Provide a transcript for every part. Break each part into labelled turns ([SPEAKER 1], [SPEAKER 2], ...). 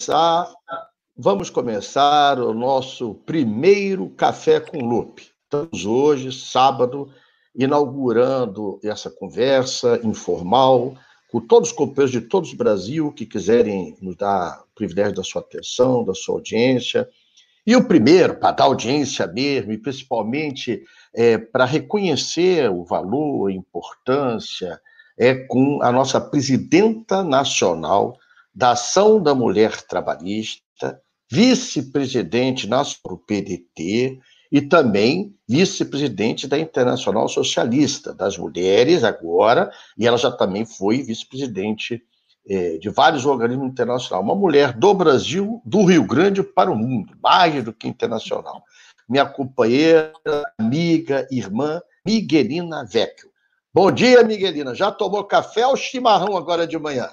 [SPEAKER 1] começar, vamos começar o nosso primeiro Café com Lupe. Estamos hoje, sábado, inaugurando essa conversa informal com todos os companheiros de todo o Brasil que quiserem nos dar o privilégio da sua atenção, da sua audiência. E o primeiro, para dar audiência mesmo, e principalmente é, para reconhecer o valor, a importância, é com a nossa presidenta nacional da Ação da Mulher Trabalhista, vice-presidente nacional do PDT e também vice-presidente da Internacional Socialista das Mulheres agora, e ela já também foi vice-presidente é, de vários organismos internacionais. Uma mulher do Brasil, do Rio Grande para o mundo, mais do que internacional. Minha companheira, amiga, irmã, Miguelina Vecchio. Bom dia, Miguelina. Já tomou café ou chimarrão agora de manhã?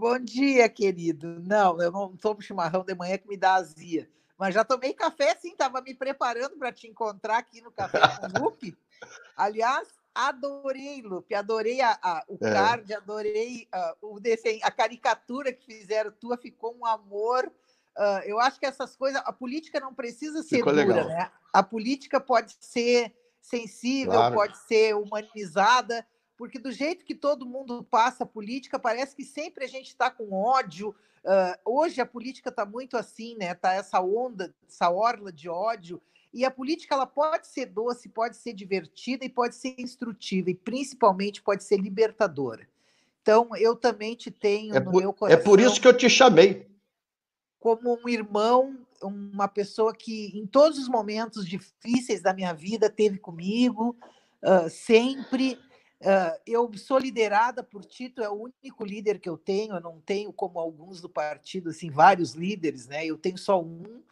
[SPEAKER 2] Bom dia, querido. Não, eu não tomo chimarrão de manhã que me dá azia. Mas já tomei café, sim, estava me preparando para te encontrar aqui no Café com Lupe. Aliás, adorei, Lupe, adorei a, a o é. card, adorei uh, o desenho, a caricatura que fizeram tua, ficou um amor. Uh, eu acho que essas coisas, a política não precisa ser ficou dura, legal. né? A política pode ser sensível, claro. pode ser humanizada, porque do jeito que todo mundo passa a política, parece que sempre a gente está com ódio. Uh, hoje a política está muito assim, né? Tá essa onda, essa orla de ódio. E a política ela pode ser doce, pode ser divertida e pode ser instrutiva e principalmente pode ser libertadora. Então eu também te tenho
[SPEAKER 1] é
[SPEAKER 2] no
[SPEAKER 1] por,
[SPEAKER 2] meu coração.
[SPEAKER 1] É por isso que eu te chamei.
[SPEAKER 2] Como um irmão, uma pessoa que em todos os momentos difíceis da minha vida teve comigo, uh, sempre Uh, eu sou liderada por Tito, é o único líder que eu tenho. Eu não tenho, como alguns do partido, assim, vários líderes, né? Eu tenho só um.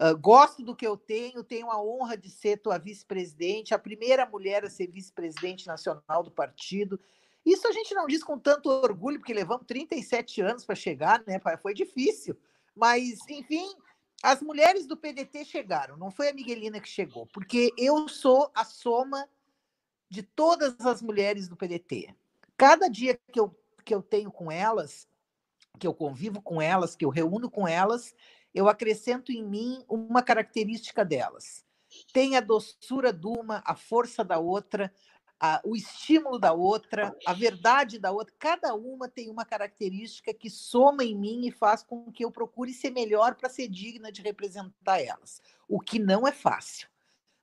[SPEAKER 2] Uh, gosto do que eu tenho, tenho a honra de ser tua vice-presidente, a primeira mulher a ser vice-presidente nacional do partido. Isso a gente não diz com tanto orgulho, porque levamos 37 anos para chegar, né? Foi difícil. Mas, enfim, as mulheres do PDT chegaram, não foi a Miguelina que chegou, porque eu sou a soma de todas as mulheres do PDT. Cada dia que eu, que eu tenho com elas, que eu convivo com elas, que eu reúno com elas, eu acrescento em mim uma característica delas. Tem a doçura de uma, a força da outra, a, o estímulo da outra, a verdade da outra. Cada uma tem uma característica que soma em mim e faz com que eu procure ser melhor para ser digna de representar elas. O que não é fácil,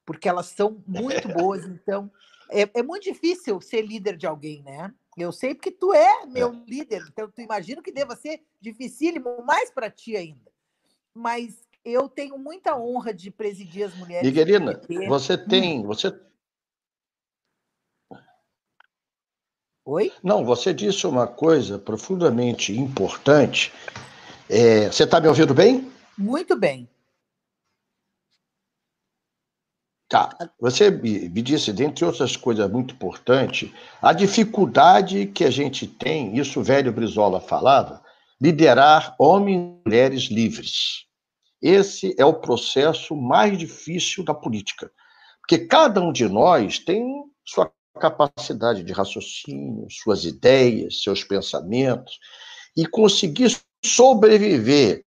[SPEAKER 2] porque elas são muito boas. Então, é, é, muito difícil ser líder de alguém, né? Eu sei porque tu é meu é. líder, então tu imagino que deva ser dificílimo, mais para ti ainda. Mas eu tenho muita honra de presidir as mulheres.
[SPEAKER 1] Miguelina, você tem. Hum. Você...
[SPEAKER 2] Oi?
[SPEAKER 1] Não, você disse uma coisa profundamente importante. É, você está me ouvindo bem?
[SPEAKER 2] Muito bem.
[SPEAKER 1] Tá. Você me disse, dentre outras coisas muito importantes, a dificuldade que a gente tem, isso o velho Brizola falava, liderar homens e mulheres livres. Esse é o processo mais difícil da política. Porque cada um de nós tem sua capacidade de raciocínio, suas ideias, seus pensamentos, e conseguir sobreviver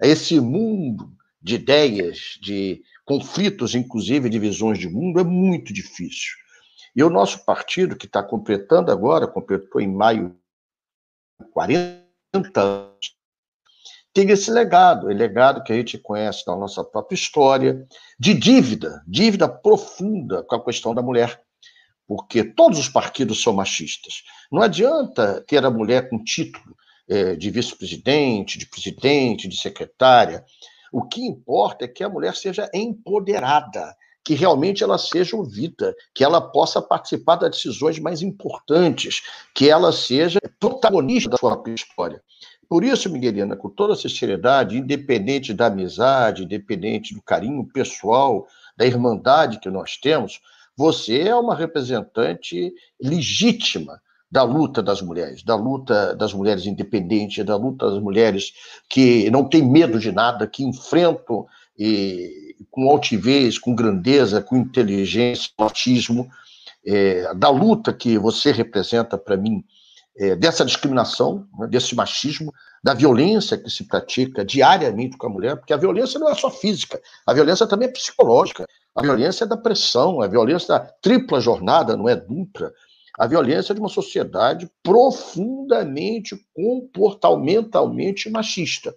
[SPEAKER 1] a esse mundo de ideias, de conflitos, inclusive de visões de mundo, é muito difícil. E o nosso partido, que está completando agora, completou em maio 40 anos, tem esse legado, é legado que a gente conhece da nossa própria história, de dívida, dívida profunda com a questão da mulher, porque todos os partidos são machistas. Não adianta ter a mulher com título é, de vice-presidente, de presidente, de secretária, o que importa é que a mulher seja empoderada, que realmente ela seja ouvida, que ela possa participar das decisões mais importantes, que ela seja protagonista da sua própria história. Por isso, Miguelina, com toda sinceridade, independente da amizade, independente do carinho pessoal, da irmandade que nós temos, você é uma representante legítima da luta das mulheres, da luta das mulheres independentes, da luta das mulheres que não têm medo de nada, que enfrentam e, com altivez, com grandeza, com inteligência, com autismo, é, da luta que você representa para mim é, dessa discriminação, né, desse machismo, da violência que se pratica diariamente com a mulher, porque a violência não é só física, a violência também é psicológica, a violência é da pressão, a violência da tripla jornada, não é dupla, a violência de uma sociedade profundamente, comportamentalmente machista.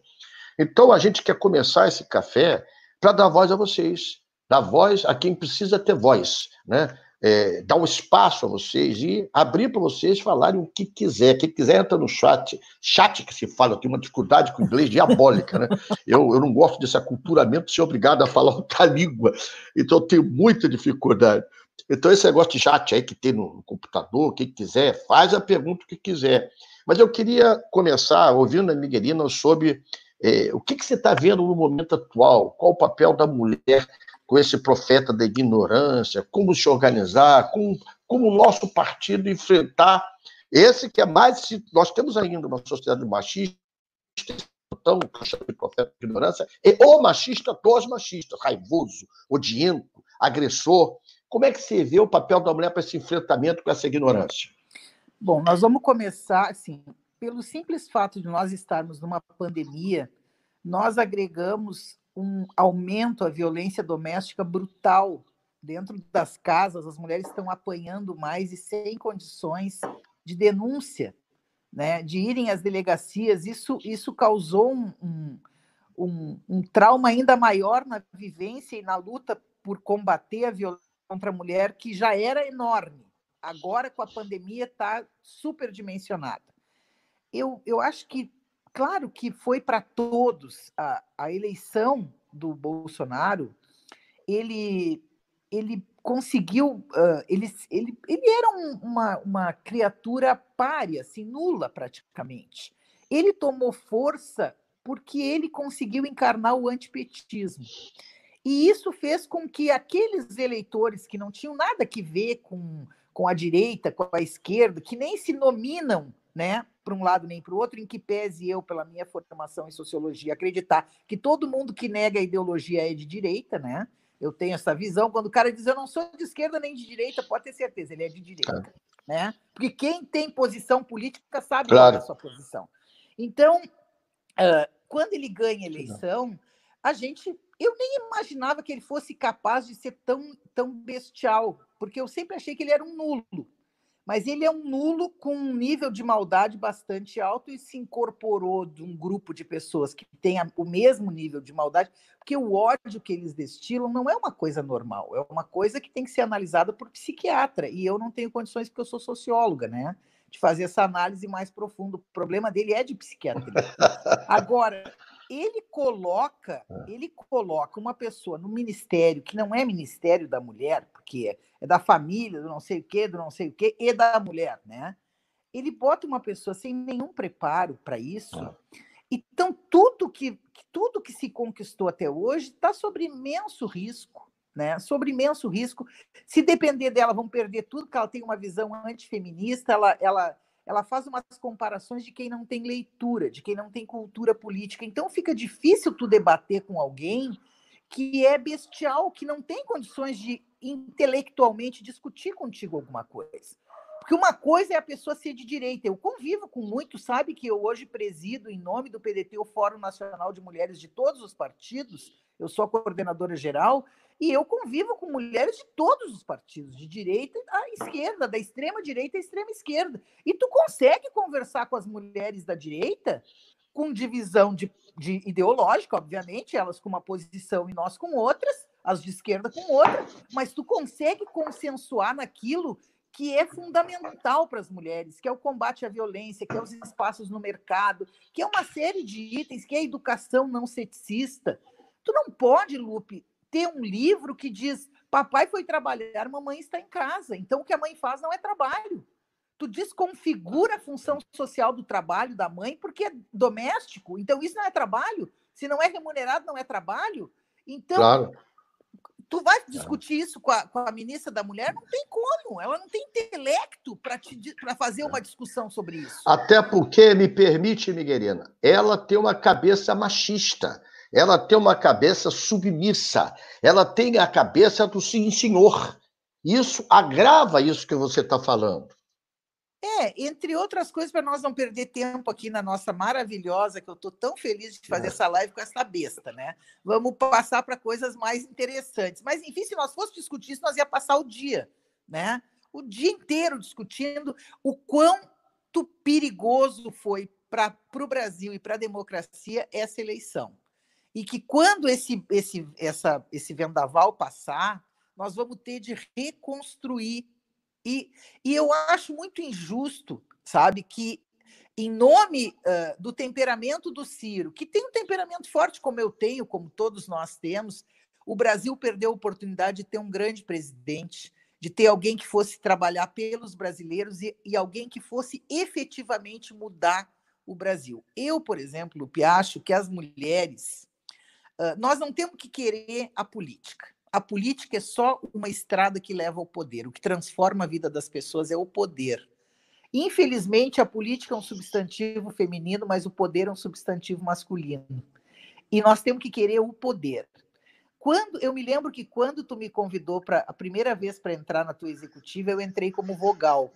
[SPEAKER 1] Então, a gente quer começar esse café para dar voz a vocês, dar voz a quem precisa ter voz, né? É, dar um espaço a vocês e abrir para vocês falarem o que quiser. Quem quiser entra no chat. Chat que se fala, eu tenho uma dificuldade com o inglês diabólica, né? Eu, eu não gosto desse aculturamento de ser obrigado a falar outra língua. Então eu tenho muita dificuldade. Então, esse negócio de chat aí que tem no computador, quem quiser, faz a pergunta que quiser. Mas eu queria começar ouvindo a Miguelina sobre é, o que, que você está vendo no momento atual, qual o papel da mulher com esse profeta da ignorância, como se organizar, como, como o nosso partido enfrentar esse que é mais. Nós temos ainda uma sociedade machista, então, de profeta da ignorância, e o machista dos machistas, raivoso, odiento, agressor. Como é que você vê o papel da mulher para esse enfrentamento com essa ignorância?
[SPEAKER 2] Bom, nós vamos começar assim, pelo simples fato de nós estarmos numa pandemia, nós agregamos um aumento à violência doméstica brutal dentro das casas, as mulheres estão apanhando mais e sem condições de denúncia, né, de irem às delegacias. Isso, isso causou um, um, um, um trauma ainda maior na vivência e na luta por combater a violência contra a mulher, que já era enorme. Agora, com a pandemia, está superdimensionada. Eu, eu acho que, claro que foi para todos a, a eleição do Bolsonaro, ele, ele conseguiu, uh, ele, ele, ele era um, uma, uma criatura párea, assim, nula praticamente. Ele tomou força porque ele conseguiu encarnar o antipetismo. E isso fez com que aqueles eleitores que não tinham nada que ver com, com a direita, com a esquerda, que nem se nominam né, para um lado nem para o outro, em que pese eu, pela minha formação em sociologia, acreditar que todo mundo que nega a ideologia é de direita, né? Eu tenho essa visão. Quando o cara diz eu não sou de esquerda nem de direita, pode ter certeza, ele é de direita. É. Né? Porque quem tem posição política sabe claro. qual é a sua posição. Então, quando ele ganha eleição, a gente eu nem imaginava que ele fosse capaz de ser tão, tão bestial, porque eu sempre achei que ele era um nulo. Mas ele é um nulo com um nível de maldade bastante alto e se incorporou de um grupo de pessoas que tem o mesmo nível de maldade, porque o ódio que eles destilam não é uma coisa normal, é uma coisa que tem que ser analisada por psiquiatra. E eu não tenho condições, porque eu sou socióloga, né? De fazer essa análise mais profunda. O problema dele é de psiquiatria. Agora, ele coloca, é. ele coloca uma pessoa no ministério que não é ministério da mulher, porque é da família, do não sei o quê, do não sei o quê, e da mulher, né? Ele bota uma pessoa sem nenhum preparo para isso. É. Então, tudo que, tudo que se conquistou até hoje está sob imenso risco, né? Sobre imenso risco. Se depender dela, vão perder tudo, porque ela tem uma visão antifeminista, ela, ela ela faz umas comparações de quem não tem leitura, de quem não tem cultura política. Então fica difícil tu debater com alguém que é bestial, que não tem condições de intelectualmente discutir contigo alguma coisa. Porque uma coisa é a pessoa ser de direita. Eu convivo com muito, sabe que eu hoje presido, em nome do PDT, o Fórum Nacional de Mulheres de todos os partidos, eu sou a coordenadora geral, e eu convivo com mulheres de todos os partidos, de direita à esquerda, da extrema direita à extrema esquerda. E tu consegue conversar com as mulheres da direita com divisão de, de ideológica, obviamente, elas com uma posição e nós com outras, as de esquerda com outra, mas tu consegue consensuar naquilo que é fundamental para as mulheres, que é o combate à violência, que é os espaços no mercado, que é uma série de itens, que é a educação não sexista. Tu não pode, Lupe, ter um livro que diz: papai foi trabalhar, mamãe está em casa. Então, o que a mãe faz não é trabalho. Tu desconfigura a função social do trabalho da mãe porque é doméstico. Então, isso não é trabalho. Se não é remunerado, não é trabalho. Então, claro. tu vai discutir isso com a, com a ministra da Mulher? Não tem como. Ela não tem intelecto para fazer uma discussão sobre isso.
[SPEAKER 1] Até porque, me permite, Miguelina, ela tem uma cabeça machista ela tem uma cabeça submissa, ela tem a cabeça do sim senhor. Isso agrava isso que você está falando.
[SPEAKER 2] É, entre outras coisas, para nós não perder tempo aqui na nossa maravilhosa, que eu estou tão feliz de fazer é. essa live com essa besta, né? Vamos passar para coisas mais interessantes. Mas, enfim, se nós fôssemos discutir isso, nós ia passar o dia, né? O dia inteiro discutindo o quanto perigoso foi para o Brasil e para a democracia essa eleição. E que quando esse, esse, essa, esse vendaval passar, nós vamos ter de reconstruir e, e eu acho muito injusto, sabe, que em nome uh, do temperamento do Ciro, que tem um temperamento forte como eu tenho, como todos nós temos, o Brasil perdeu a oportunidade de ter um grande presidente, de ter alguém que fosse trabalhar pelos brasileiros e, e alguém que fosse efetivamente mudar o Brasil. Eu, por exemplo, Lupe, acho que as mulheres, nós não temos que querer a política a política é só uma estrada que leva ao poder. O que transforma a vida das pessoas é o poder. Infelizmente, a política é um substantivo feminino, mas o poder é um substantivo masculino. E nós temos que querer o poder. Quando eu me lembro que quando tu me convidou para a primeira vez para entrar na tua executiva, eu entrei como vogal.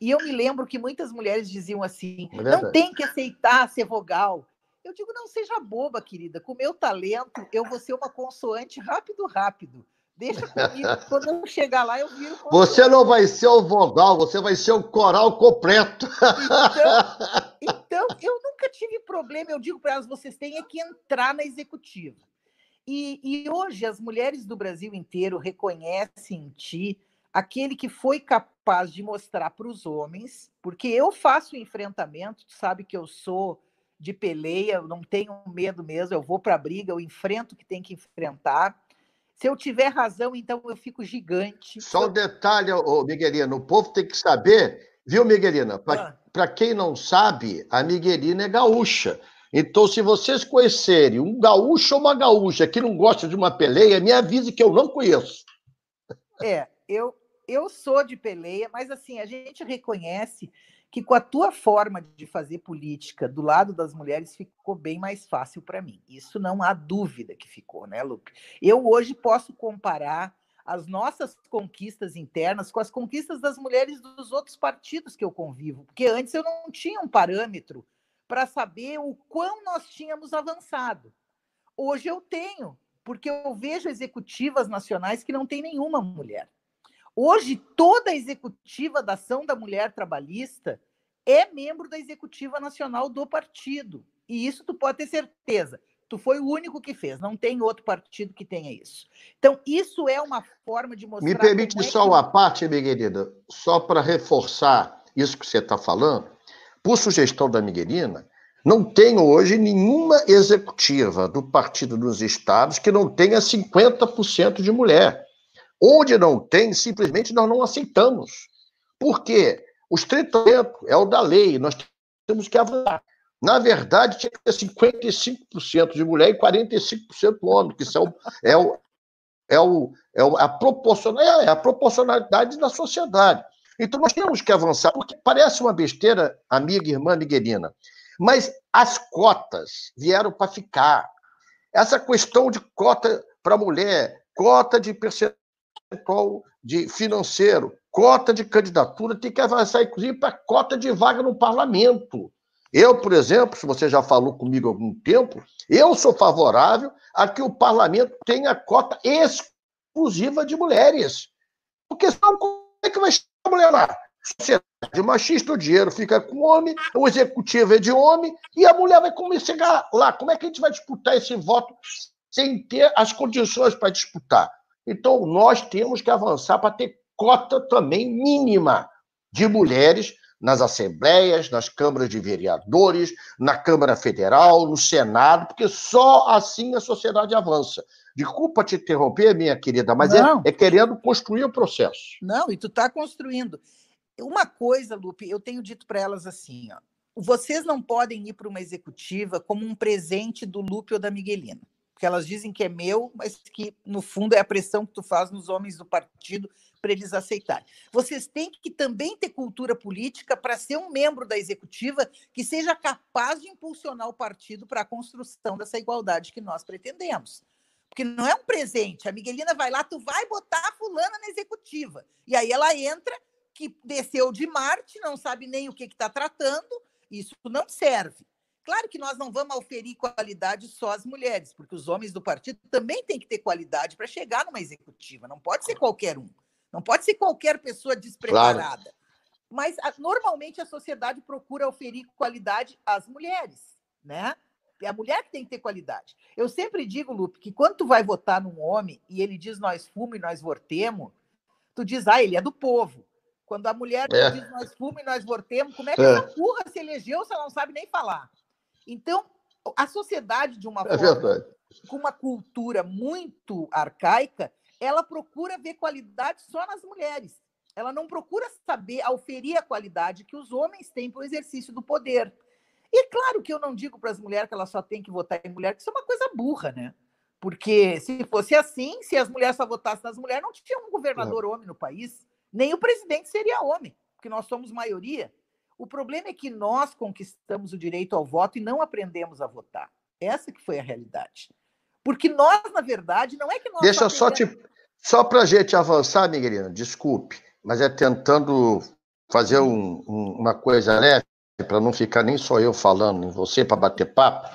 [SPEAKER 2] E eu me lembro que muitas mulheres diziam assim: é não tem que aceitar ser vogal. Eu digo, não seja boba, querida. Com meu talento, eu vou ser uma consoante rápido, rápido. Deixa comigo. Quando eu chegar lá, eu viro.
[SPEAKER 1] Consoante. Você não vai ser o vogal, você vai ser o coral completo.
[SPEAKER 2] Então, então eu nunca tive problema. Eu digo para elas: vocês têm é que entrar na executiva. E, e hoje as mulheres do Brasil inteiro reconhecem em ti aquele que foi capaz de mostrar para os homens, porque eu faço o enfrentamento, tu sabe que eu sou de peleia, eu não tenho medo mesmo, eu vou para a briga, eu enfrento o que tem que enfrentar. Se eu tiver razão, então eu fico gigante.
[SPEAKER 1] Só um detalhe, ô, Miguelina, o povo tem que saber, viu, Miguelina? Para ah. quem não sabe, a Miguelina é gaúcha. Então, se vocês conhecerem um gaúcho ou uma gaúcha que não gosta de uma peleia, me avise que eu não conheço.
[SPEAKER 2] É, eu, eu sou de peleia, mas assim, a gente reconhece que com a tua forma de fazer política do lado das mulheres ficou bem mais fácil para mim. Isso não há dúvida que ficou, né, Lupe? Eu hoje posso comparar as nossas conquistas internas com as conquistas das mulheres dos outros partidos que eu convivo, porque antes eu não tinha um parâmetro para saber o quão nós tínhamos avançado. Hoje eu tenho, porque eu vejo executivas nacionais que não tem nenhuma mulher. Hoje, toda a executiva da ação da mulher trabalhista é membro da executiva nacional do partido. E isso tu pode ter certeza. Tu foi o único que fez, não tem outro partido que tenha isso. Então, isso é uma forma de mostrar.
[SPEAKER 1] Me permite é só que... uma parte, Miguelina, só para reforçar isso que você está falando. Por sugestão da Miguelina, não tem hoje nenhuma executiva do partido dos estados que não tenha 50% de mulher. Onde não tem, simplesmente nós não aceitamos. Por quê? Os 30% é o da lei, nós temos que avançar. Na verdade, tinha que ter 55% de mulher e 45% homem, que isso é, o, é, o, é, o, é a, proporcionalidade, é a proporcionalidade da sociedade. Então, nós temos que avançar, porque parece uma besteira, amiga, irmã Miguelina, mas as cotas vieram para ficar. Essa questão de cota para mulher, cota de percentual percentual de financeiro, cota de candidatura, tem que avançar, inclusive, para cota de vaga no parlamento. Eu, por exemplo, se você já falou comigo há algum tempo, eu sou favorável a que o parlamento tenha cota exclusiva de mulheres. Porque senão, como é que vai estar a mulher lá? Sociedade machista, o dinheiro fica com o homem, o executivo é de homem, e a mulher vai como chegar lá. Como é que a gente vai disputar esse voto sem ter as condições para disputar? Então, nós temos que avançar para ter cota também mínima de mulheres nas assembleias, nas câmaras de vereadores, na Câmara Federal, no Senado, porque só assim a sociedade avança. Desculpa te interromper, minha querida, mas é, é, querendo construir o processo.
[SPEAKER 2] Não, e tu está construindo. Uma coisa, Lupe, eu tenho dito para elas assim: ó, vocês não podem ir para uma executiva como um presente do Lupe ou da Miguelina porque elas dizem que é meu, mas que no fundo é a pressão que tu faz nos homens do partido para eles aceitarem. Vocês têm que também ter cultura política para ser um membro da executiva que seja capaz de impulsionar o partido para a construção dessa igualdade que nós pretendemos. Porque não é um presente. A Miguelina vai lá, tu vai botar a fulana na executiva. E aí ela entra que desceu de Marte, não sabe nem o que está tratando, isso não serve. Claro que nós não vamos oferir qualidade só às mulheres, porque os homens do partido também têm que ter qualidade para chegar numa executiva, não pode ser qualquer um, não pode ser qualquer pessoa despreparada. Claro. Mas normalmente a sociedade procura oferir qualidade às mulheres, né? É a mulher que tem que ter qualidade. Eu sempre digo, Lupe, que quando tu vai votar num homem e ele diz nós fumo e nós vortemos, tu diz, ah, ele é do povo. Quando a mulher é. diz nós fumo e nós vortemos, como é que é. essa burra se elegeu se ela não sabe nem falar? Então, a sociedade, de uma é forma, verdade. com uma cultura muito arcaica, ela procura ver qualidade só nas mulheres. Ela não procura saber, auferir a qualidade que os homens têm para o exercício do poder. E claro que eu não digo para as mulheres que elas só têm que votar em mulher, que isso é uma coisa burra, né? Porque se fosse assim, se as mulheres só votassem nas mulheres, não tinha um governador é. homem no país, nem o presidente seria homem, porque nós somos maioria. O problema é que nós conquistamos o direito ao voto e não aprendemos a votar. Essa que foi a realidade. Porque nós, na verdade, não é que nós.
[SPEAKER 1] Deixa só te. Só para a gente avançar, Miguelina, desculpe, mas é tentando fazer um, um, uma coisa leve para não ficar nem só eu falando em você para bater papo,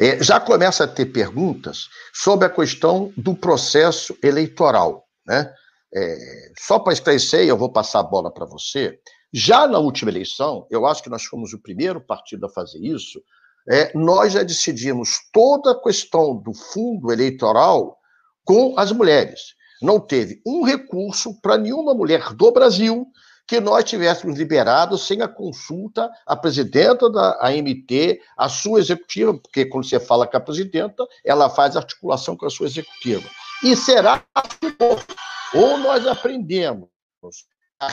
[SPEAKER 1] é, já começa a ter perguntas sobre a questão do processo eleitoral. Né? É, só para esclarecer, eu vou passar a bola para você. Já na última eleição, eu acho que nós fomos o primeiro partido a fazer isso, é, nós já decidimos toda a questão do fundo eleitoral com as mulheres. Não teve um recurso para nenhuma mulher do Brasil que nós tivéssemos liberado sem a consulta à presidenta da AMT, a sua executiva, porque quando você fala com a presidenta, ela faz articulação com a sua executiva. E será assim, ou nós aprendemos a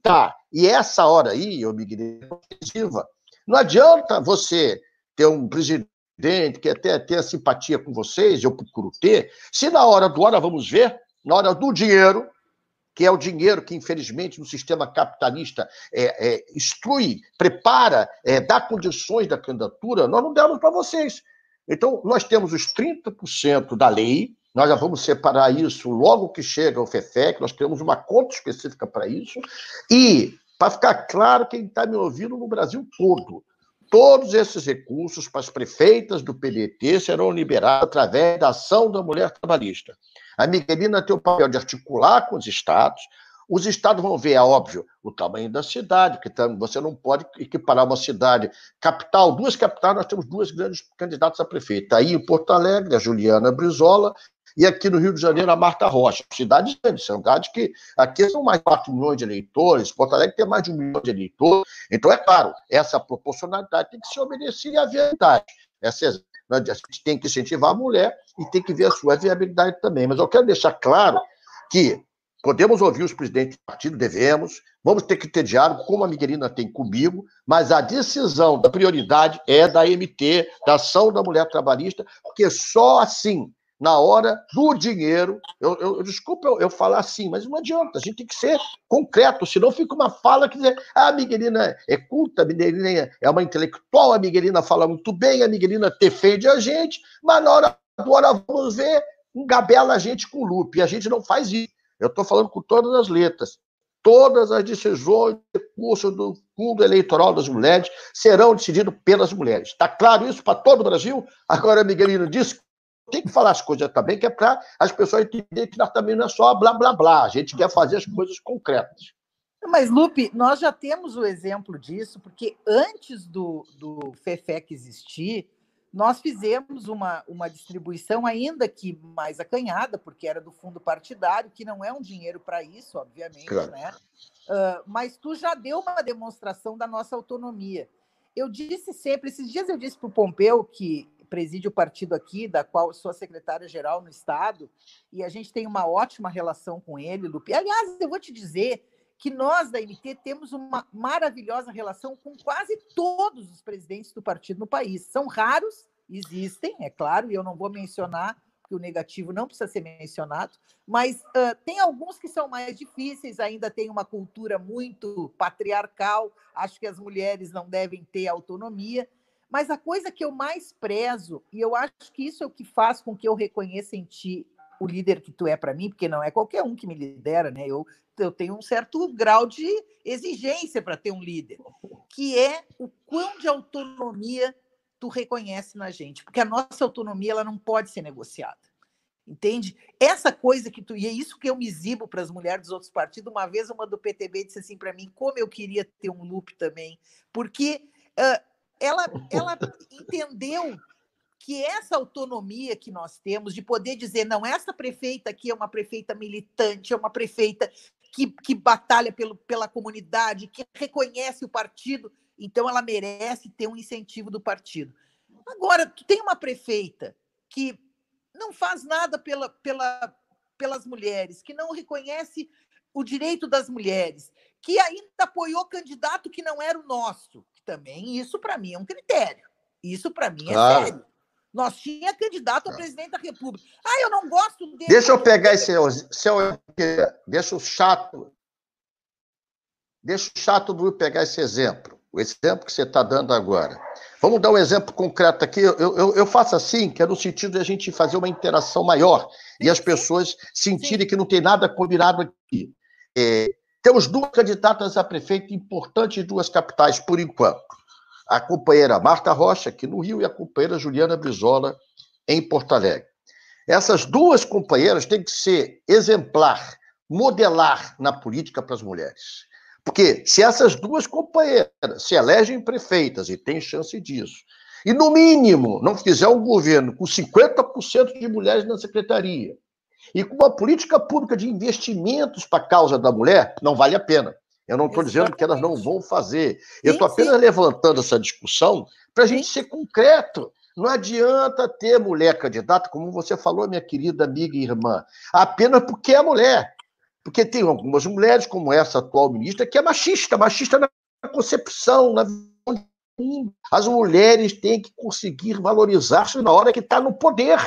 [SPEAKER 1] respeitar, e essa hora aí, eu me decisiva, não adianta você ter um presidente que até tenha simpatia com vocês, eu procuro ter, se na hora do hora vamos ver, na hora do dinheiro, que é o dinheiro que, infelizmente, no sistema capitalista é, é, instrui, prepara, é, dá condições da candidatura, nós não demos para vocês. Então, nós temos os 30% da lei, nós já vamos separar isso logo que chega o FEFEC, nós temos uma conta específica para isso, e, para ficar claro, quem está me ouvindo no Brasil todo, todos esses recursos para as prefeitas do PDT serão liberados através da ação da mulher trabalhista. A Miguelina tem o papel de articular com os estados. Os estados vão ver, é óbvio, o tamanho da cidade, porque você não pode equiparar uma cidade capital, duas capitais, nós temos duas grandes candidatas a prefeita. Aí em Porto Alegre, a Juliana Brizola, e aqui no Rio de Janeiro, a Marta Rocha. Cidades grandes, cidades que aqui são mais de 4 milhões de eleitores, Porto Alegre tem mais de um milhão de eleitores. Então, é claro, essa proporcionalidade tem que ser obedecida à verdade. Essa né, a gente tem que incentivar a mulher e tem que ver a sua viabilidade também. Mas eu quero deixar claro que podemos ouvir os presidentes do partido, devemos, vamos ter que ter diálogo, como a Miguelina tem comigo, mas a decisão da prioridade é da MT, da ação da mulher trabalhista, porque só assim na hora do dinheiro. Eu, eu, desculpa eu, eu, falar assim, mas não adianta, a gente tem que ser concreto, senão fica uma fala que dizer, ah, a Miguelina é culta, a Miguelina é uma intelectual, a Miguelina fala muito bem, a Miguelina defende a gente, mas na hora do hora vamos ver, engabela a gente com lupe, e a gente não faz isso. Eu estou falando com todas as letras. Todas as decisões de curso do fundo eleitoral das mulheres serão decididas pelas mulheres. Está claro isso para todo o Brasil? Agora, Miguelino disse tem que falar as coisas também, que é para as pessoas entenderem que nós também não é só blá blá blá, a gente quer fazer as coisas concretas.
[SPEAKER 2] Mas, Lupe, nós já temos o exemplo disso, porque antes do, do FEFEC existir, nós fizemos uma, uma distribuição, ainda que mais acanhada, porque era do fundo partidário, que não é um dinheiro para isso, obviamente, claro. né? Uh, mas tu já deu uma demonstração da nossa autonomia. Eu disse sempre, esses dias eu disse para o Pompeu que preside o partido aqui, da qual sou secretária-geral no Estado, e a gente tem uma ótima relação com ele, Lupe. Aliás, eu vou te dizer que nós da MT temos uma maravilhosa relação com quase todos os presidentes do partido no país. São raros, existem, é claro, e eu não vou mencionar, porque o negativo não precisa ser mencionado, mas uh, tem alguns que são mais difíceis, ainda tem uma cultura muito patriarcal, acho que as mulheres não devem ter autonomia, mas a coisa que eu mais prezo, e eu acho que isso é o que faz com que eu reconheça em ti o líder que tu é para mim, porque não é qualquer um que me lidera, né? Eu, eu tenho um certo grau de exigência para ter um líder, que é o quão de autonomia tu reconhece na gente, porque a nossa autonomia ela não pode ser negociada. Entende? Essa coisa que tu. E é isso que eu me exibo para as mulheres dos outros partidos. Uma vez, uma do PTB disse assim para mim: como eu queria ter um loop também. Porque uh, ela, ela entendeu que essa autonomia que nós temos de poder dizer, não, essa prefeita aqui é uma prefeita militante, é uma prefeita que, que batalha pelo, pela comunidade, que reconhece o partido, então ela merece ter um incentivo do partido. Agora, tu tem uma prefeita que não faz nada pela, pela, pelas mulheres, que não reconhece o direito das mulheres, que ainda apoiou candidato que não era o nosso. Também isso, para mim, é um critério. Isso, para mim, é claro. sério. Nós tinha candidato a presidente da República. Ah, eu não gosto dele.
[SPEAKER 1] Deixa eu pegar esse seu. Deixa o chato. Deixa o chato do pegar esse exemplo. O exemplo que você está dando agora. Vamos dar um exemplo concreto aqui. Eu, eu, eu, faço assim, que é no sentido de a gente fazer uma interação maior e as pessoas sentirem que não tem nada combinado aqui. É, temos duas candidatas a prefeito importantes em duas capitais, por enquanto a companheira Marta Rocha, aqui no Rio, e a companheira Juliana Brizola, em Porto Alegre. Essas duas companheiras têm que ser exemplar, modelar na política para as mulheres. Porque se essas duas companheiras se elegem prefeitas, e tem chance disso, e no mínimo não fizer um governo com 50% de mulheres na secretaria, e com uma política pública de investimentos para a causa da mulher, não vale a pena. Eu não estou dizendo que elas não vão fazer. Eu estou apenas sim. levantando essa discussão para a gente ser concreto. Não adianta ter mulher candidata, como você falou, minha querida amiga e irmã, apenas porque é mulher. Porque tem algumas mulheres, como essa atual ministra, que é machista, machista na concepção, na as mulheres têm que conseguir valorizar-se na hora que está no poder.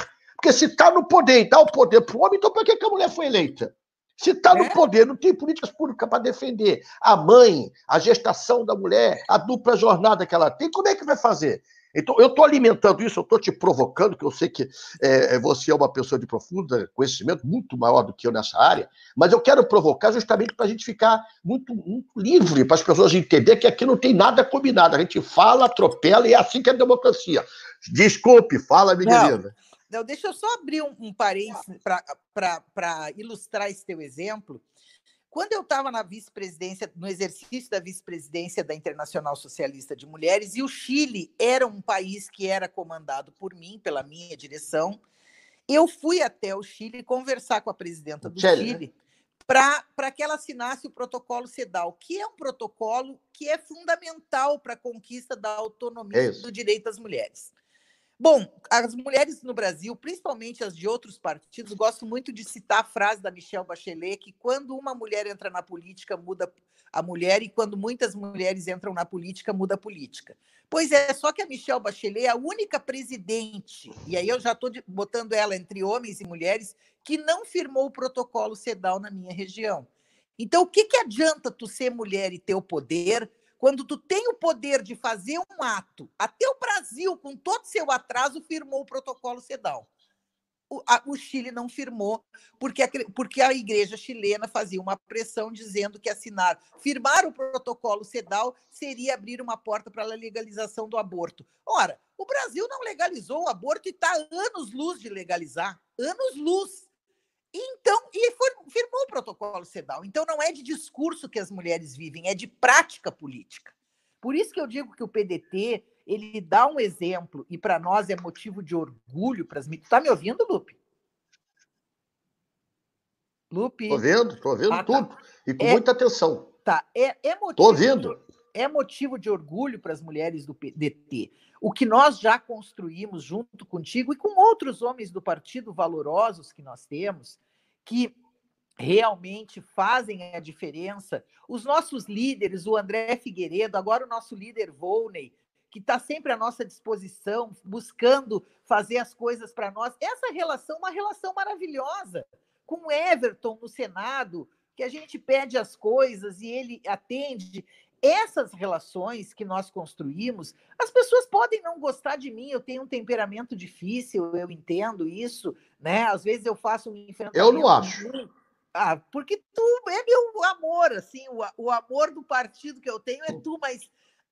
[SPEAKER 1] Porque se está no poder e dá o poder para o homem, então por que, que a mulher foi eleita? Se está no é? poder, não tem políticas públicas para defender a mãe, a gestação da mulher, a dupla jornada que ela tem, como é que vai fazer? Então, eu estou alimentando isso, eu estou te provocando, que eu sei que é, você é uma pessoa de profundo conhecimento, muito maior do que eu nessa área, mas eu quero provocar justamente para a gente ficar muito, muito livre, para as pessoas entenderem que aqui não tem nada combinado. A gente fala, atropela e é assim que é a democracia. Desculpe, fala, Miguelina.
[SPEAKER 2] Não, deixa eu só abrir um, um parênteses para ilustrar esse teu exemplo. Quando eu estava na vice-presidência, no exercício da vice-presidência da Internacional Socialista de Mulheres, e o Chile era um país que era comandado por mim, pela minha direção, eu fui até o Chile conversar com a presidenta do Chile, Chile né? para que ela assinasse o protocolo CEDAW, que é um protocolo que é fundamental para a conquista da autonomia é do direito das mulheres. Bom, as mulheres no Brasil, principalmente as de outros partidos, gosto muito de citar a frase da Michelle Bachelet que quando uma mulher entra na política, muda a mulher, e quando muitas mulheres entram na política, muda a política. Pois é, só que a Michelle Bachelet é a única presidente, e aí eu já estou botando ela entre homens e mulheres, que não firmou o protocolo CEDAW na minha região. Então, o que, que adianta tu ser mulher e ter o poder quando tu tem o poder de fazer um ato, até o Brasil, com todo seu atraso, firmou o protocolo CEDAW. O, a, o Chile não firmou, porque a, porque a igreja chilena fazia uma pressão dizendo que assinar, firmar o protocolo CEDAW seria abrir uma porta para a legalização do aborto. Ora, o Brasil não legalizou o aborto e está anos-luz de legalizar anos-luz. Então, e firmou o protocolo CEDAW. Então, não é de discurso que as mulheres vivem, é de prática política. Por isso que eu digo que o PDT ele dá um exemplo e para nós é motivo de orgulho para as Tu está me ouvindo, Lupe?
[SPEAKER 1] Lupe? Estou vendo, estou ouvindo ah, tá. tudo. E com é, muita atenção.
[SPEAKER 2] Tá, é, é motivo.
[SPEAKER 1] Estou ouvindo.
[SPEAKER 2] De, é motivo de orgulho para as mulheres do PDT. O que nós já construímos junto contigo e com outros homens do partido valorosos que nós temos, que realmente fazem a diferença. Os nossos líderes, o André Figueiredo, agora o nosso líder Volney, que está sempre à nossa disposição, buscando fazer as coisas para nós. Essa relação, uma relação maravilhosa com o Everton no Senado, que a gente pede as coisas e ele atende essas relações que nós construímos, as pessoas podem não gostar de mim, eu tenho um temperamento difícil, eu entendo isso, né? Às vezes eu faço um enfrentamento.
[SPEAKER 1] Eu não acho.
[SPEAKER 2] Ah, porque tu é meu amor, assim, o, o amor do partido que eu tenho é tu, mas,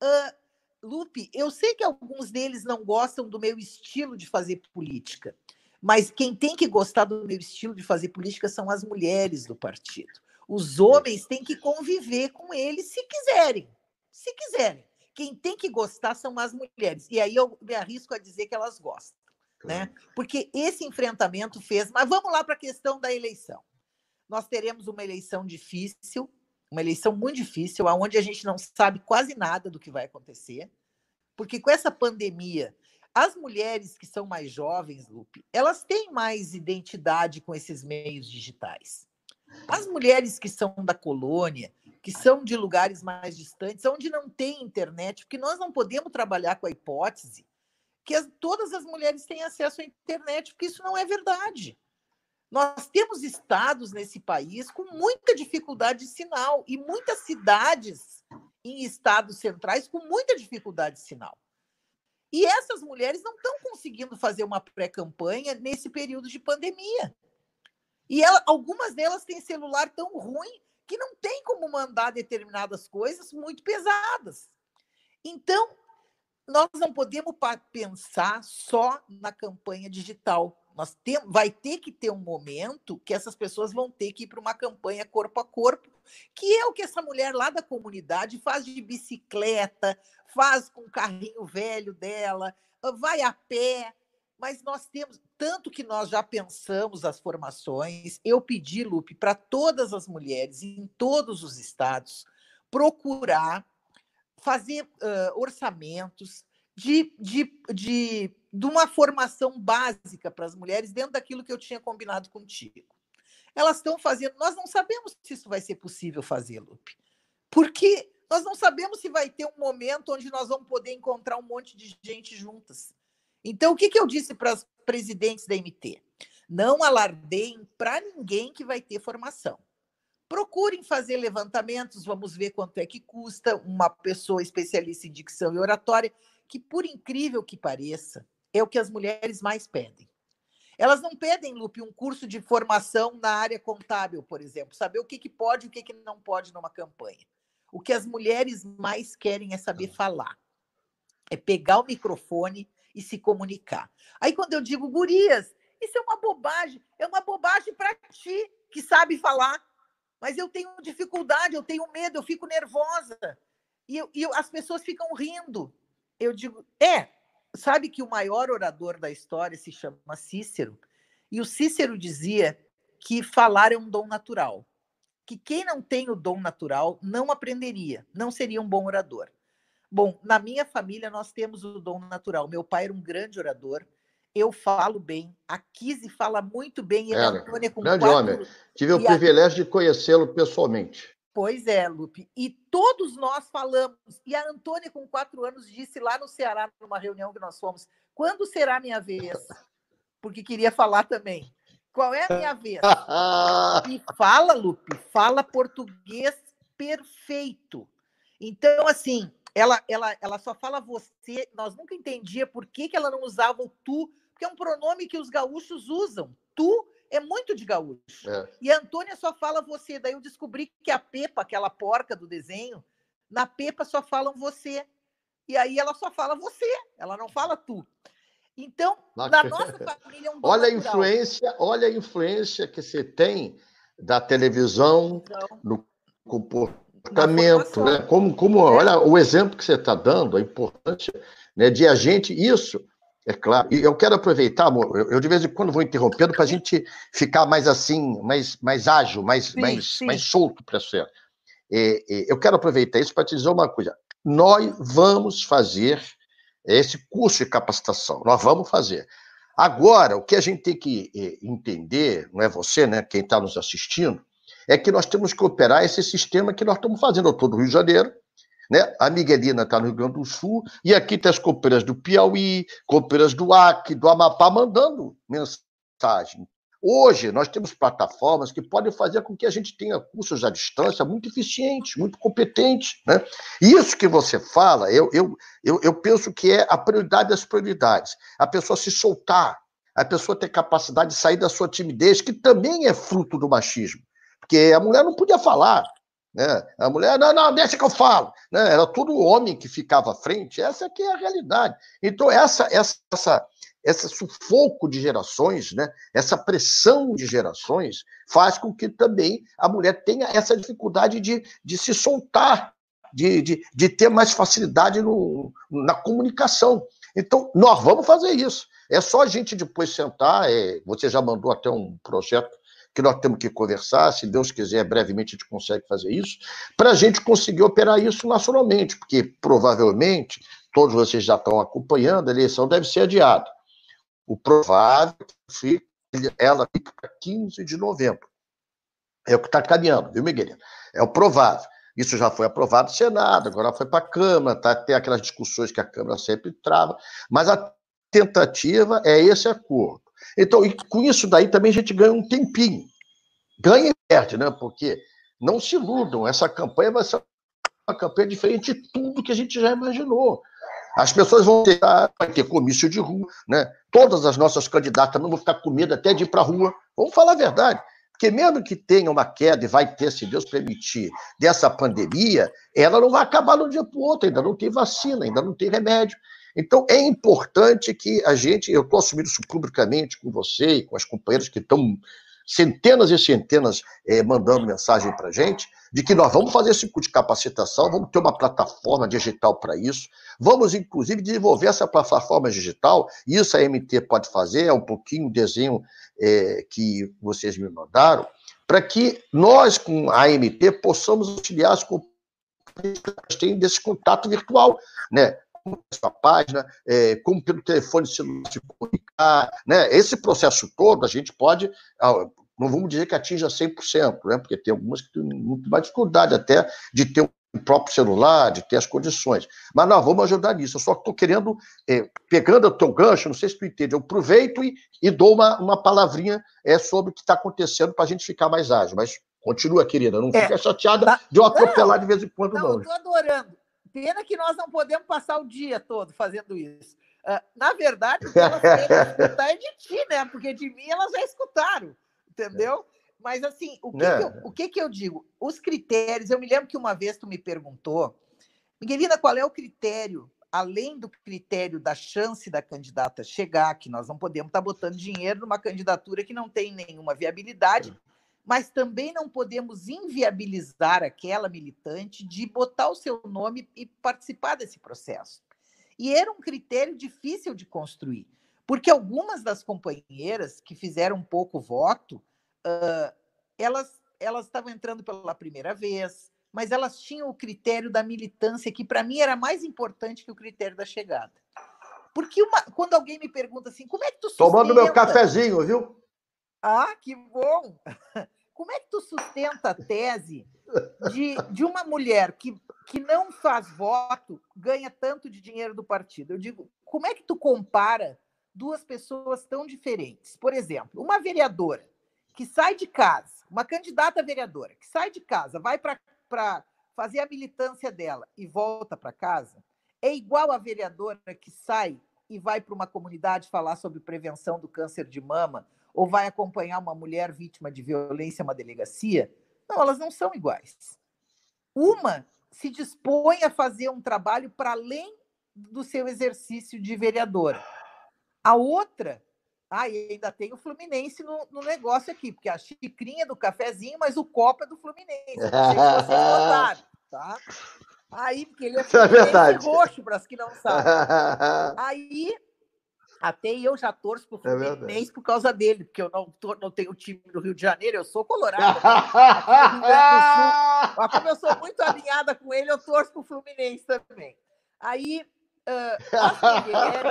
[SPEAKER 2] uh, Lupe, eu sei que alguns deles não gostam do meu estilo de fazer política, mas quem tem que gostar do meu estilo de fazer política são as mulheres do partido. Os homens têm que conviver com ele se quiserem. Se quiserem. Quem tem que gostar são as mulheres. E aí eu me arrisco a dizer que elas gostam. Né? Porque esse enfrentamento fez. Mas vamos lá para a questão da eleição. Nós teremos uma eleição difícil, uma eleição muito difícil, onde a gente não sabe quase nada do que vai acontecer, porque com essa pandemia, as mulheres que são mais jovens, Lupe, elas têm mais identidade com esses meios digitais. As mulheres que são da colônia, que são de lugares mais distantes, onde não tem internet, porque nós não podemos trabalhar com a hipótese que as, todas as mulheres têm acesso à internet, porque isso não é verdade. Nós temos estados nesse país com muita dificuldade de sinal e muitas cidades em estados centrais com muita dificuldade de sinal. E essas mulheres não estão conseguindo fazer uma pré-campanha nesse período de pandemia. E ela, algumas delas têm celular tão ruim que não tem como mandar determinadas coisas muito pesadas. Então, nós não podemos pensar só na campanha digital. Nós tem, vai ter que ter um momento que essas pessoas vão ter que ir para uma campanha corpo a corpo, que é o que essa mulher lá da comunidade faz de bicicleta, faz com o carrinho velho dela, vai a pé, mas nós temos, tanto que nós já pensamos as formações, eu pedi, Lupe, para todas as mulheres em todos os estados procurar fazer uh, orçamentos de, de, de, de uma formação básica para as mulheres dentro daquilo que eu tinha combinado contigo. Elas estão fazendo, nós não sabemos se isso vai ser possível fazer, Lupe, porque nós não sabemos se vai ter um momento onde nós vamos poder encontrar um monte de gente juntas. Então, o que, que eu disse para os presidentes da MT? Não alardeiem para ninguém que vai ter formação. Procurem fazer levantamentos, vamos ver quanto é que custa uma pessoa especialista em dicção e oratória, que, por incrível que pareça, é o que as mulheres mais pedem. Elas não pedem, Lupe, um curso de formação na área contábil, por exemplo, saber o que, que pode e o que, que não pode numa campanha. O que as mulheres mais querem é saber falar, é pegar o microfone e se comunicar. Aí, quando eu digo, gurias, isso é uma bobagem, é uma bobagem para ti, que sabe falar, mas eu tenho dificuldade, eu tenho medo, eu fico nervosa. E, eu, e eu, as pessoas ficam rindo. Eu digo, é, sabe que o maior orador da história se chama Cícero, e o Cícero dizia que falar é um dom natural, que quem não tem o dom natural não aprenderia, não seria um bom orador. Bom, na minha família nós temos o dom natural. Meu pai era um grande orador. Eu falo bem. A Kise fala muito bem. E
[SPEAKER 1] a Antônia com grande quatro... homem. Tive o privilégio a... de conhecê-lo pessoalmente.
[SPEAKER 2] Pois é, Lupe. E todos nós falamos. E a Antônia, com quatro anos, disse lá no Ceará, numa reunião que nós fomos: quando será minha vez? Porque queria falar também. Qual é a minha vez? e fala, Lupe, fala português perfeito. Então, assim, ela, ela, ela só fala você. Nós nunca entendia por que, que ela não usava o tu, porque é um pronome que os gaúchos usam. Tu é muito de gaúcho. É. E a Antônia só fala você. Daí eu descobri que a Pepa, aquela porca do desenho, na Pepa só falam você. E aí ela só fala você, ela não fala tu. Então, na nossa família é um
[SPEAKER 1] Olha a influência, olha a influência que você tem da televisão então, no comportamento comportamento, né? Como, como é. olha o exemplo que você está dando, a importância né, de a gente, isso, é claro. E eu quero aproveitar, amor, eu, eu de vez em quando vou interrompendo para a gente ficar mais assim, mais, mais ágil, mais, sim, mais, sim. mais solto para ser. É, é, eu quero aproveitar isso para te dizer uma coisa. Nós vamos fazer esse curso de capacitação, nós vamos fazer. Agora, o que a gente tem que é, entender, não é você, né, quem está nos assistindo, é que nós temos que operar esse sistema que nós estamos fazendo. Eu estou no Rio de Janeiro, né? a Miguelina está no Rio Grande do Sul, e aqui tem as copeiras do Piauí, copeiras do Acre, do Amapá, mandando mensagem. Hoje, nós temos plataformas que podem fazer com que a gente tenha cursos à distância muito eficientes, muito competentes. Né? Isso que você fala, eu, eu, eu, eu penso que é a prioridade das prioridades. A pessoa se soltar, a pessoa ter capacidade de sair da sua timidez, que também é fruto do machismo. Porque a mulher não podia falar. Né? A mulher, não, não, deixa que eu falo. Né? Era tudo homem que ficava à frente. Essa aqui é a realidade. Então, essa, essa, essa esse sufoco de gerações, né, essa pressão de gerações, faz com que também a mulher tenha essa dificuldade de, de se soltar, de, de, de ter mais facilidade no, na comunicação. Então, nós vamos fazer isso. É só a gente depois sentar, é, você já mandou até um projeto que nós temos que conversar, se Deus quiser, brevemente a gente consegue fazer isso, para a gente conseguir operar isso nacionalmente, porque provavelmente, todos vocês já estão acompanhando, a eleição deve ser adiada. O provável fica, ela fica para 15 de novembro. É o que está caminhando, viu, Miguelino? É o provável. Isso já foi aprovado no Senado, agora foi para a Câmara, tá? tem aquelas discussões que a Câmara sempre trava, mas a tentativa é esse acordo. Então, e com isso daí também a gente ganha um tempinho. Ganha e perde, né? Porque não se iludam, essa campanha vai ser uma campanha diferente de tudo que a gente já imaginou. As pessoas vão ter, vai ter comício de rua, né? Todas as nossas candidatas não vão ficar com medo até de ir para a rua. Vamos falar a verdade. Porque mesmo que tenha uma queda, e vai ter, se Deus permitir, dessa pandemia, ela não vai acabar de um dia para o outro, ainda não tem vacina, ainda não tem remédio. Então, é importante que a gente, eu estou assumindo isso publicamente com você e com as companheiras que estão centenas e centenas eh, mandando mensagem para a gente, de que nós vamos fazer esse curso de capacitação, vamos ter uma plataforma digital para isso, vamos, inclusive, desenvolver essa plataforma digital, isso a MT pode fazer, é um pouquinho o desenho é, que vocês me mandaram, para que nós, com a MT, possamos auxiliar as companhias que têm desse contato virtual, né? Como a sua página, é, como pelo telefone celular se comunicar, né? Esse processo todo a gente pode, ah, não vamos dizer que atinja 100%, né? porque tem algumas que têm muito mais dificuldade até de ter o próprio celular, de ter as condições. Mas nós vamos ajudar nisso. Eu só estou querendo, é, pegando o teu gancho, não sei se tu entende, eu aproveito e, e dou uma, uma palavrinha é, sobre o que está acontecendo para a gente ficar mais ágil. Mas continua, querida, não é, fica chateada tá... de eu atropelar não, de vez em quando, não.
[SPEAKER 2] Não, estou adorando. Pena que nós não podemos passar o dia todo fazendo isso. Uh, na verdade, o que elas querem escutar é de ti, né? Porque de mim elas já escutaram entendeu? Mas assim, o que, é. que eu, o que, que eu digo? Os critérios, eu me lembro que uma vez tu me perguntou, Miguelina, qual é o critério, além do critério da chance da candidata chegar, que nós não podemos estar tá botando dinheiro numa candidatura que não tem nenhuma viabilidade, mas também não podemos inviabilizar aquela militante de botar o seu nome e participar desse processo. E era um critério difícil de construir. Porque algumas das companheiras que fizeram pouco voto, uh, elas elas estavam entrando pela primeira vez, mas elas tinham o critério da militância, que para mim era mais importante que o critério da chegada. Porque uma, quando alguém me pergunta assim, como é que tu sustenta...
[SPEAKER 1] Tomando meu cafezinho, viu?
[SPEAKER 2] Ah, que bom! Como é que tu sustenta a tese de, de uma mulher que, que não faz voto, ganha tanto de dinheiro do partido? Eu digo, como é que tu compara duas pessoas tão diferentes. Por exemplo, uma vereadora que sai de casa, uma candidata vereadora que sai de casa, vai para fazer a militância dela e volta para casa, é igual a vereadora que sai e vai para uma comunidade falar sobre prevenção do câncer de mama ou vai acompanhar uma mulher vítima de violência uma delegacia? Não, elas não são iguais. Uma se dispõe a fazer um trabalho para além do seu exercício de vereadora. A outra, ah, e ainda tem o Fluminense no, no, negócio aqui, porque a xicrinha é do cafezinho, mas o copo é do Fluminense. Não sei se vocês notaram, tá? Aí, porque ele é, é roxo, para as que não sabem. Aí, até eu já torço pro é Fluminense é por causa dele, porque eu não, tô, não tenho time no Rio de Janeiro, eu sou colorado. Mas como eu sou muito alinhada com ele, eu torço pro Fluminense também. Aí uh, as mulheres,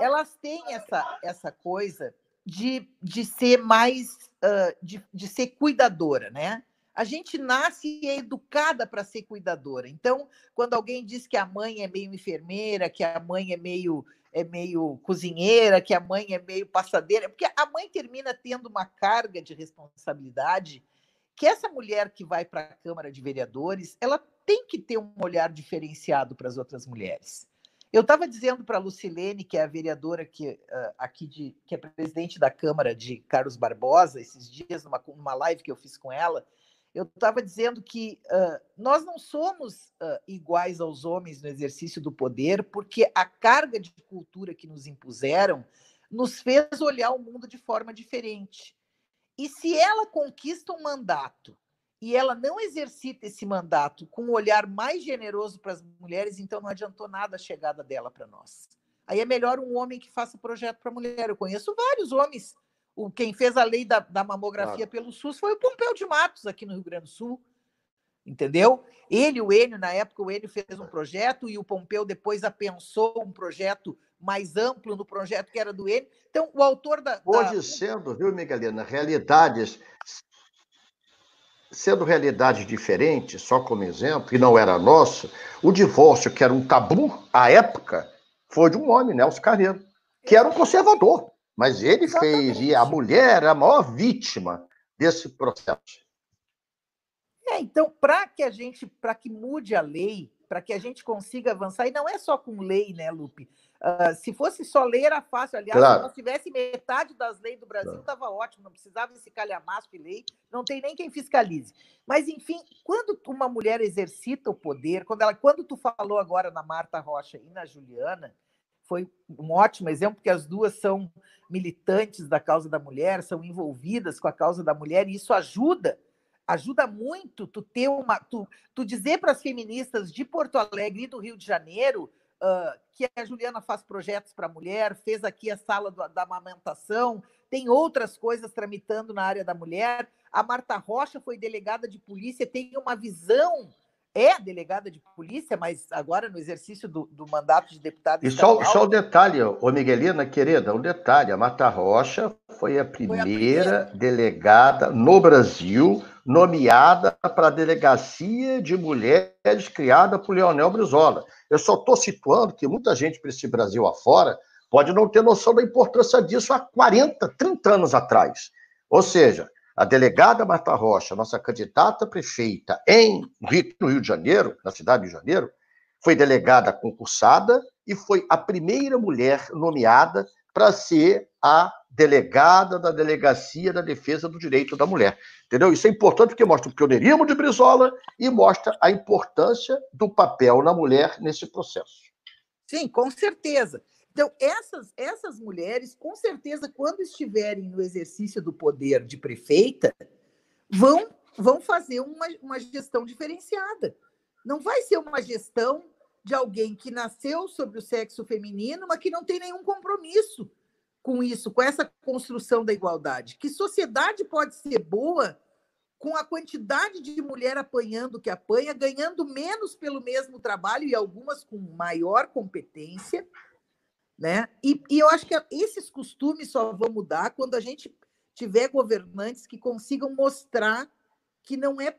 [SPEAKER 2] elas têm essa, essa coisa de, de ser mais, uh, de, de ser cuidadora, né? A gente nasce e é educada para ser cuidadora. Então, quando alguém diz que a mãe é meio enfermeira, que a mãe é meio é meio cozinheira, que a mãe é meio passadeira, porque a mãe termina tendo uma carga de responsabilidade que essa mulher que vai para a Câmara de Vereadores, ela tem que ter um olhar diferenciado para as outras mulheres. Eu estava dizendo para a Lucilene, que é a vereadora que, uh, aqui de, que é presidente da Câmara de Carlos Barbosa, esses dias, numa, numa live que eu fiz com ela, eu estava dizendo que uh, nós não somos uh, iguais aos homens no exercício do poder, porque a carga de cultura que nos impuseram nos fez olhar o mundo de forma diferente. E se ela conquista um mandato e ela não exercita esse mandato com um olhar mais generoso para as mulheres, então não adiantou nada a chegada dela para nós. Aí é melhor um homem que faça projeto para mulher. Eu conheço vários homens. O, quem fez a lei da, da mamografia claro. pelo SUS foi o Pompeu de Matos, aqui no Rio Grande do Sul. Entendeu? Ele, o Enio, na época, o Enio fez um projeto e o Pompeu depois apensou um projeto mais amplo no projeto que era do Enio. Então, o autor da.
[SPEAKER 1] Hoje,
[SPEAKER 2] da...
[SPEAKER 1] sendo, viu, Miguelina, realidades sendo realidades diferentes, só como exemplo, e não era nosso, o divórcio, que era um tabu à época, foi de um homem, Nelson Carneiro, que era um conservador. Mas ele Exatamente. fez, e a mulher era a maior vítima desse processo.
[SPEAKER 2] É, então, para que a gente, para que mude a lei, para que a gente consiga avançar, e não é só com lei, né, Lupe? Uh, se fosse só lei, era fácil. Aliás, claro. se nós tivesse metade das leis do Brasil, estava claro. ótimo, não precisava esse calhamaço de lei, não tem nem quem fiscalize. Mas, enfim, quando uma mulher exercita o poder, quando, ela, quando tu falou agora na Marta Rocha e na Juliana, foi um ótimo exemplo, porque as duas são militantes da causa da mulher, são envolvidas com a causa da mulher, e isso ajuda ajuda muito tu ter uma tu, tu dizer para as feministas de Porto Alegre e do Rio de Janeiro uh, que a Juliana faz projetos para a mulher, fez aqui a sala do, da amamentação, tem outras coisas tramitando na área da mulher. A Marta Rocha foi delegada de polícia, tem uma visão é delegada de polícia, mas agora no exercício do, do mandato de deputada.
[SPEAKER 1] E só, só o detalhe, ô Miguelina, querida, um detalhe: a Marta Rocha foi a primeira, foi a primeira. delegada no Brasil nomeada para a delegacia de mulheres criada por Leonel Brizola. Eu só estou situando que muita gente para esse Brasil afora pode não ter noção da importância disso há 40, 30 anos atrás. Ou seja, a delegada Marta Rocha, nossa candidata prefeita em no Rio de Janeiro, na cidade do Rio de Janeiro, foi delegada concursada e foi a primeira mulher nomeada para ser a delegada da Delegacia da Defesa do Direito da Mulher. Entendeu? Isso é importante porque mostra o pioneirismo de Brizola e mostra a importância do papel na mulher nesse processo.
[SPEAKER 2] Sim, com certeza. Então, essas, essas mulheres, com certeza, quando estiverem no exercício do poder de prefeita, vão, vão fazer uma, uma gestão diferenciada. Não vai ser uma gestão de alguém que nasceu sobre o sexo feminino, mas que não tem nenhum compromisso com isso, com essa construção da igualdade. Que sociedade pode ser boa com a quantidade de mulher apanhando que apanha, ganhando menos pelo mesmo trabalho e algumas com maior competência, né? E, e eu acho que esses costumes só vão mudar quando a gente tiver governantes que consigam mostrar que não é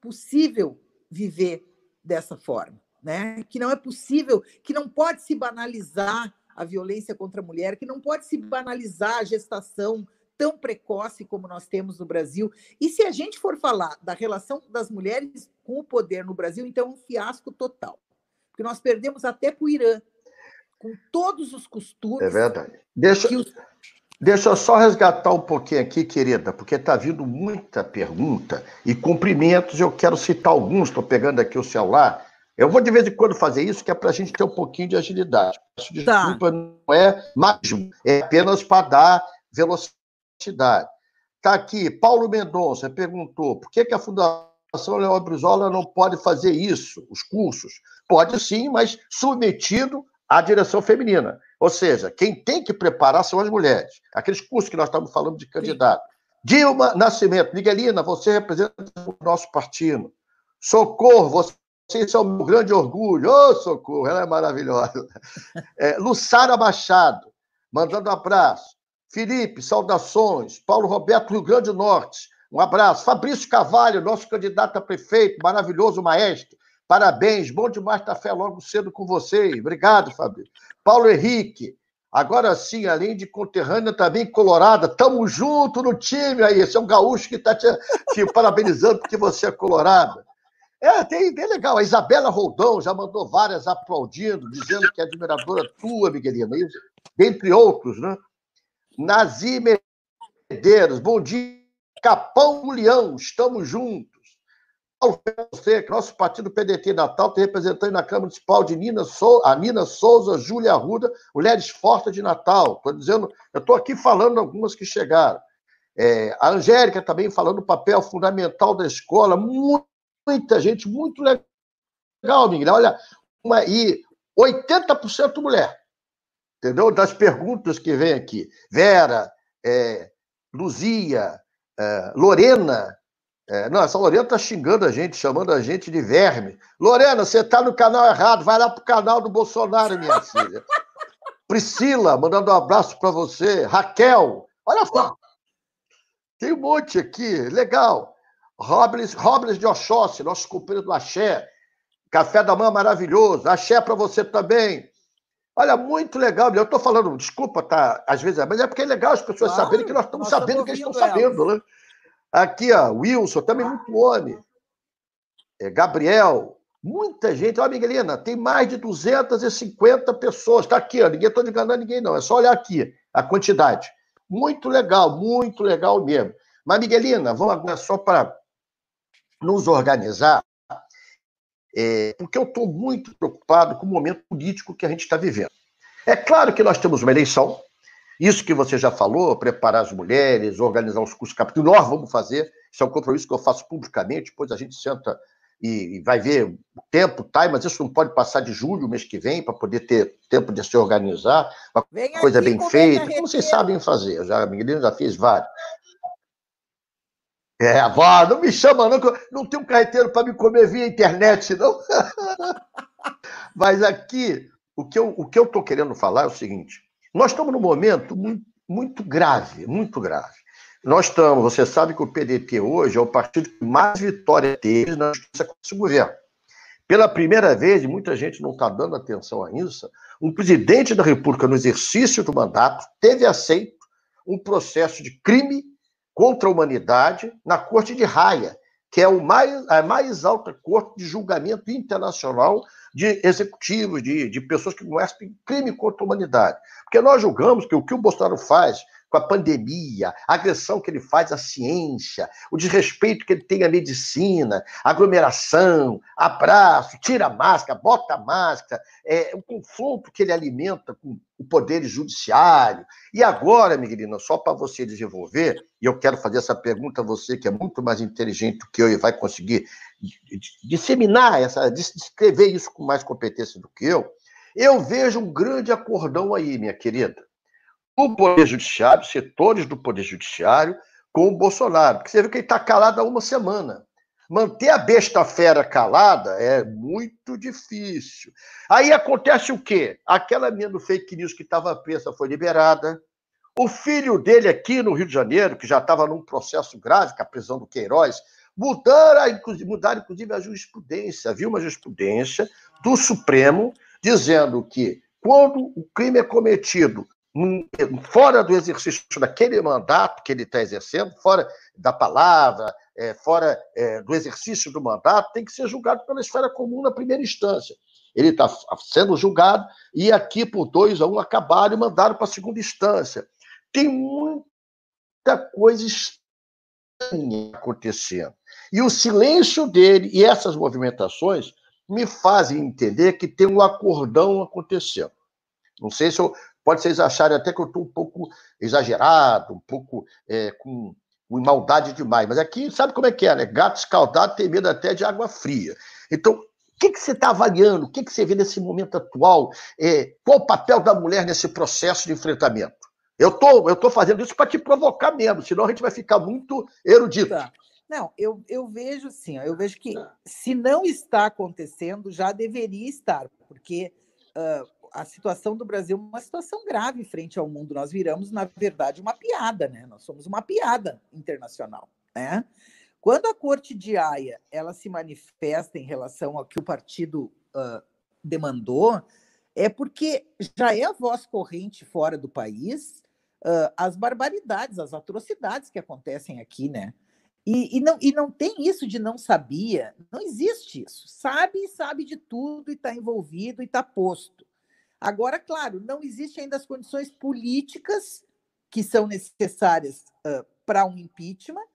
[SPEAKER 2] possível viver dessa forma, né? Que não é possível, que não pode se banalizar a violência contra a mulher, que não pode se banalizar a gestação tão precoce como nós temos no Brasil. E se a gente for falar da relação das mulheres com o poder no Brasil, então é um fiasco total. Porque nós perdemos até para o Irã, com todos os costumes.
[SPEAKER 1] É verdade. Deixa, os... deixa eu só resgatar um pouquinho aqui, querida, porque está vindo muita pergunta e cumprimentos. Eu quero citar alguns, estou pegando aqui o celular. Eu vou de vez em quando fazer isso, que é para a gente ter um pouquinho de agilidade. Peço tá. desculpa, tá. não é mágico, é apenas para dar velocidade. Está aqui, Paulo Mendonça perguntou por que, que a Fundação Leão Brizola não pode fazer isso, os cursos? Pode sim, mas submetido à direção feminina. Ou seja, quem tem que preparar são as mulheres. Aqueles cursos que nós estamos falando de candidato. Dilma Nascimento, Miguelina, você representa o nosso partido. Socorro, você é o meu grande orgulho. Ô, oh, socorro, ela é maravilhosa. É, Lussara Machado, mandando um abraço. Felipe, saudações. Paulo Roberto, Rio Grande do Norte, um abraço. Fabrício Cavalho, nosso candidato a prefeito, maravilhoso maestro. Parabéns, bom demais estar fé logo cedo com você. Obrigado, Fábio. Paulo Henrique, agora sim, além de conterrânea, também colorada. Tamo junto no time aí. Esse é um gaúcho que está te, te parabenizando porque você é colorada. É, tem, bem legal. A Isabela Roldão já mandou várias aplaudindo, dizendo que é admiradora tua, Miguelina, isso, dentre outros, né? Nazi Medeiros, bom dia. Capão Leão, estamos juntos. Paulo que nosso partido PDT Natal tem representante na Câmara Municipal de Nina Sou, a Nina Souza, Júlia Arruda, Mulheres Fortes de Natal. Estou dizendo, eu estou aqui falando algumas que chegaram. É, a Angélica também falando do papel fundamental da escola, muita gente, muito legal, Miguel. Olha, uma, e 80% mulher. Entendeu? Das perguntas que vem aqui. Vera, é, Luzia, é, Lorena. É, não, essa Lorena está xingando a gente, chamando a gente de verme. Lorena, você está no canal errado, vai lá para o canal do Bolsonaro, minha filha. Priscila, mandando um abraço para você. Raquel, olha só. Tem um monte aqui, legal. Robles, Robles de Oxóssi, nosso companheiro do Axé. Café da manhã maravilhoso. Axé para você também. Olha, muito legal. Eu estou falando, desculpa, tá? Às vezes, mas é porque é legal as pessoas claro, saberem que nós estamos nós sabendo que eles estão sabendo, né? Aqui, ó, Wilson, também muito homem. É, Gabriel, muita gente. Olha, Miguelina, tem mais de 250 pessoas. Está aqui, ó, ninguém estou enganando ninguém, não. É só olhar aqui a quantidade. Muito legal, muito legal mesmo. Mas, Miguelina, vamos agora só para nos organizar, é, porque eu estou muito preocupado com o momento político que a gente está vivendo. É claro que nós temos uma eleição, isso que você já falou, preparar as mulheres, organizar os cursos capítulos, nós vamos fazer, isso é um compromisso que eu faço publicamente, depois a gente senta e, vai ver o tempo, tá, mas isso não pode passar de julho, mês que vem, para poder ter tempo de se organizar, uma Vem coisa bem feita, como vocês sabem fazer, eu já, já fez vários. É, vó, não me chama, não, não tem um carreteiro para me comer via internet, não. Mas aqui, o que eu estou que eu querendo falar é o seguinte: nós estamos num momento muito, muito grave, muito grave. Nós estamos, você sabe que o PDT hoje é o partido que mais vitória teve na justiça com esse governo. Pela primeira vez, muita gente não está dando atenção a isso, um presidente da República, no exercício do mandato, teve aceito um processo de crime contra a humanidade na Corte de Haia, que é o mais, a mais alta corte de julgamento internacional de executivos, de, de pessoas que cometem crime contra a humanidade. Porque nós julgamos que o que o Bolsonaro faz com a pandemia, a agressão que ele faz à ciência, o desrespeito que ele tem à medicina, aglomeração, abraço, tira a máscara, bota a máscara, é, o confronto que ele alimenta com o poder judiciário. E agora, Miguelina, só para você desenvolver, e eu quero fazer essa pergunta a você, que é muito mais inteligente do que eu e vai conseguir disseminar, essa, descrever isso com mais competência do que eu, eu vejo um grande acordão aí, minha querida o Poder Judiciário, setores do Poder Judiciário, com o Bolsonaro. Porque você vê que ele está calado há uma semana. Manter a besta fera calada é muito difícil. Aí acontece o quê? Aquela menina do fake news que estava presa foi liberada. O filho dele aqui no Rio de Janeiro, que já estava num processo grave, com a prisão do Queiroz, mudaram, inclusive, mudaram inclusive a jurisprudência. Havia uma jurisprudência do Supremo dizendo que quando o crime é cometido fora do exercício daquele mandato que ele está exercendo, fora da palavra, é, fora é, do exercício do mandato, tem que ser julgado pela esfera comum na primeira instância. Ele está sendo julgado e aqui, por dois a um, acabaram e mandaram para a segunda instância. Tem muita coisa estranha acontecendo. E o silêncio dele e essas movimentações me fazem entender que tem um acordão acontecendo. Não sei se eu Pode vocês acharem até que eu estou um pouco exagerado, um pouco é, com, com maldade demais. Mas aqui, sabe como é que é, né? Gato escaldado tem medo até de água fria. Então, o que, que você está avaliando? O que, que você vê nesse momento atual? É, qual o papel da mulher nesse processo de enfrentamento? Eu tô, eu tô fazendo isso para te provocar mesmo, senão a gente vai ficar muito erudito. Tá.
[SPEAKER 2] Não, eu, eu vejo sim, eu vejo que se não está acontecendo, já deveria estar, porque uh, a situação do Brasil é uma situação grave frente ao mundo. Nós viramos, na verdade, uma piada, né? Nós somos uma piada internacional, né? Quando a Corte de Haia ela se manifesta em relação ao que o partido uh, demandou, é porque já é a voz corrente fora do país uh, as barbaridades, as atrocidades que acontecem aqui, né? E, e, não, e não tem isso de não sabia, não existe isso. Sabe, sabe de tudo e está envolvido e está posto. Agora, claro, não existe ainda as condições políticas que são necessárias uh, para um impeachment,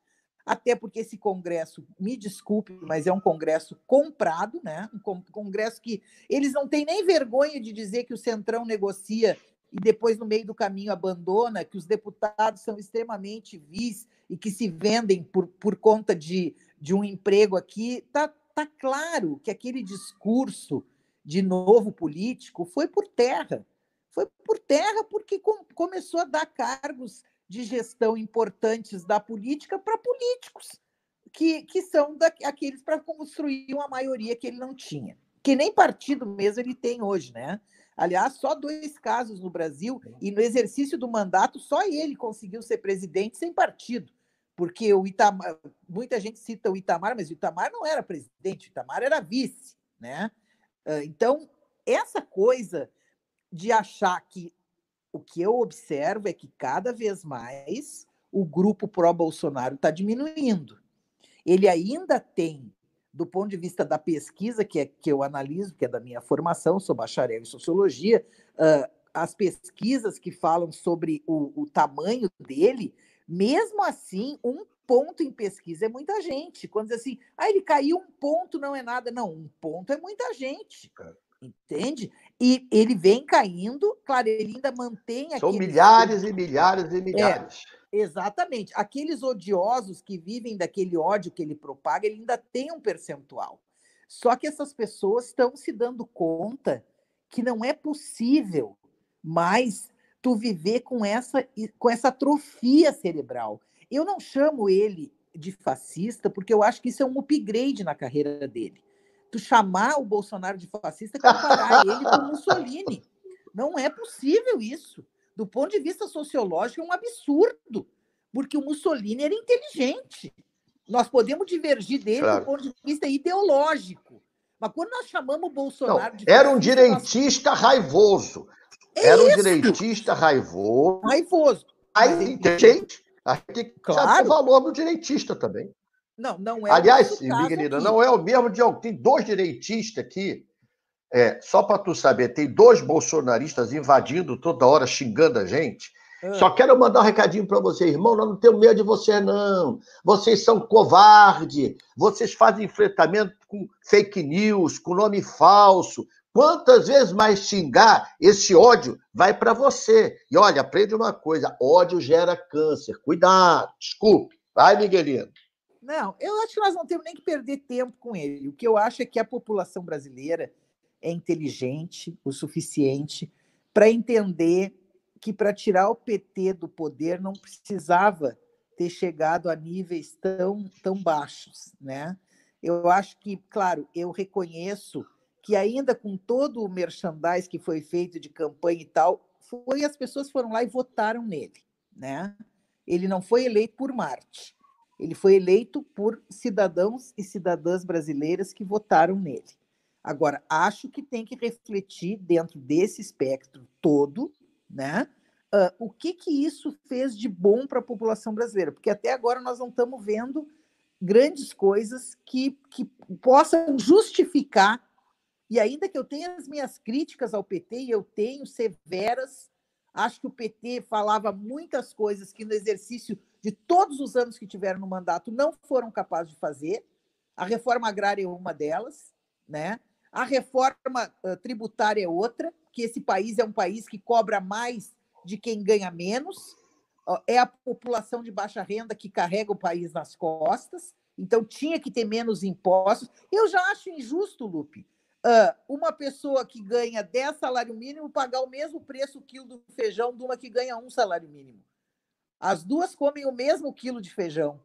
[SPEAKER 2] até porque esse Congresso, me desculpe, mas é um Congresso comprado, né? um Congresso que eles não têm nem vergonha de dizer que o Centrão negocia e depois, no meio do caminho, abandona, que os deputados são extremamente vis e que se vendem por, por conta de, de um emprego aqui. Está tá claro que aquele discurso de novo político foi por terra. Foi por terra porque com, começou a dar cargos de gestão importantes da política para políticos, que, que são da, aqueles para construir uma maioria que ele não tinha. Que nem partido mesmo ele tem hoje, né? Aliás, só dois casos no Brasil, e no exercício do mandato, só ele conseguiu ser presidente sem partido. Porque o Itamar, muita gente cita o Itamar, mas o Itamar não era presidente, o Itamar era vice, né? Então, essa coisa de achar que o que eu observo é que cada vez mais o grupo pró-Bolsonaro está diminuindo. Ele ainda tem, do ponto de vista da pesquisa, que, é, que eu analiso, que é da minha formação, sou bacharel em sociologia, uh, as pesquisas que falam sobre o, o tamanho dele, mesmo assim, um ponto em pesquisa é muita gente. Quando diz assim, ah, ele caiu um ponto, não é nada. Não, um ponto é muita gente. É. Entende? E ele vem caindo, claro, ele ainda mantém.
[SPEAKER 1] São milhares e milhares e milhares.
[SPEAKER 2] É, exatamente. Aqueles odiosos que vivem daquele ódio que ele propaga, ele ainda tem um percentual. Só que essas pessoas estão se dando conta que não é possível mais tu viver com essa, com essa atrofia cerebral. Eu não chamo ele de fascista, porque eu acho que isso é um upgrade na carreira dele. Tu chamar o Bolsonaro de fascista e comparar ele com Mussolini. Não é possível isso. Do ponto de vista sociológico, é um absurdo, porque o Mussolini era inteligente. Nós podemos divergir dele claro. do ponto de vista ideológico. Mas quando nós chamamos o Bolsonaro
[SPEAKER 1] não, de. Era um direitista nós... raivoso. É Era isso. um direitista raivoso.
[SPEAKER 2] Raivoso.
[SPEAKER 1] Aí, gente, a gente tem que claro. saber o valor do direitista também.
[SPEAKER 2] Não, não é.
[SPEAKER 1] Aliás, Miguelina, não é o mesmo de Tem dois direitistas aqui. É, só para tu saber, tem dois bolsonaristas invadindo toda hora, xingando a gente. Ah. Só quero mandar um recadinho para vocês, irmão. Nós não temos medo de vocês, não. Vocês são covardes. Vocês fazem enfrentamento com fake news, com nome falso, Quantas vezes mais xingar, esse ódio vai para você. E olha, aprende uma coisa: ódio gera câncer. Cuidado, desculpe. Vai, Miguelino.
[SPEAKER 2] Não, eu acho que nós não temos nem que perder tempo com ele. O que eu acho é que a população brasileira é inteligente o suficiente para entender que para tirar o PT do poder não precisava ter chegado a níveis tão, tão baixos, né? Eu acho que, claro, eu reconheço que ainda com todo o merchandise que foi feito de campanha e tal, foi as pessoas foram lá e votaram nele, né? Ele não foi eleito por Marte. Ele foi eleito por cidadãos e cidadãs brasileiras que votaram nele. Agora, acho que tem que refletir dentro desse espectro todo, né? Uh, o que que isso fez de bom para a população brasileira? Porque até agora nós não estamos vendo grandes coisas que, que possam justificar e ainda que eu tenha as minhas críticas ao PT, e eu tenho severas, acho que o PT falava muitas coisas que no exercício de todos os anos que tiveram no mandato não foram capazes de fazer. A reforma agrária é uma delas, né? A reforma tributária é outra, que esse país é um país que cobra mais de quem ganha menos. É a população de baixa renda que carrega o país nas costas. Então tinha que ter menos impostos. Eu já acho injusto, Lupe, uma pessoa que ganha 10 salário mínimo pagar o mesmo preço o quilo do feijão de uma que ganha um salário mínimo. As duas comem o mesmo quilo de feijão.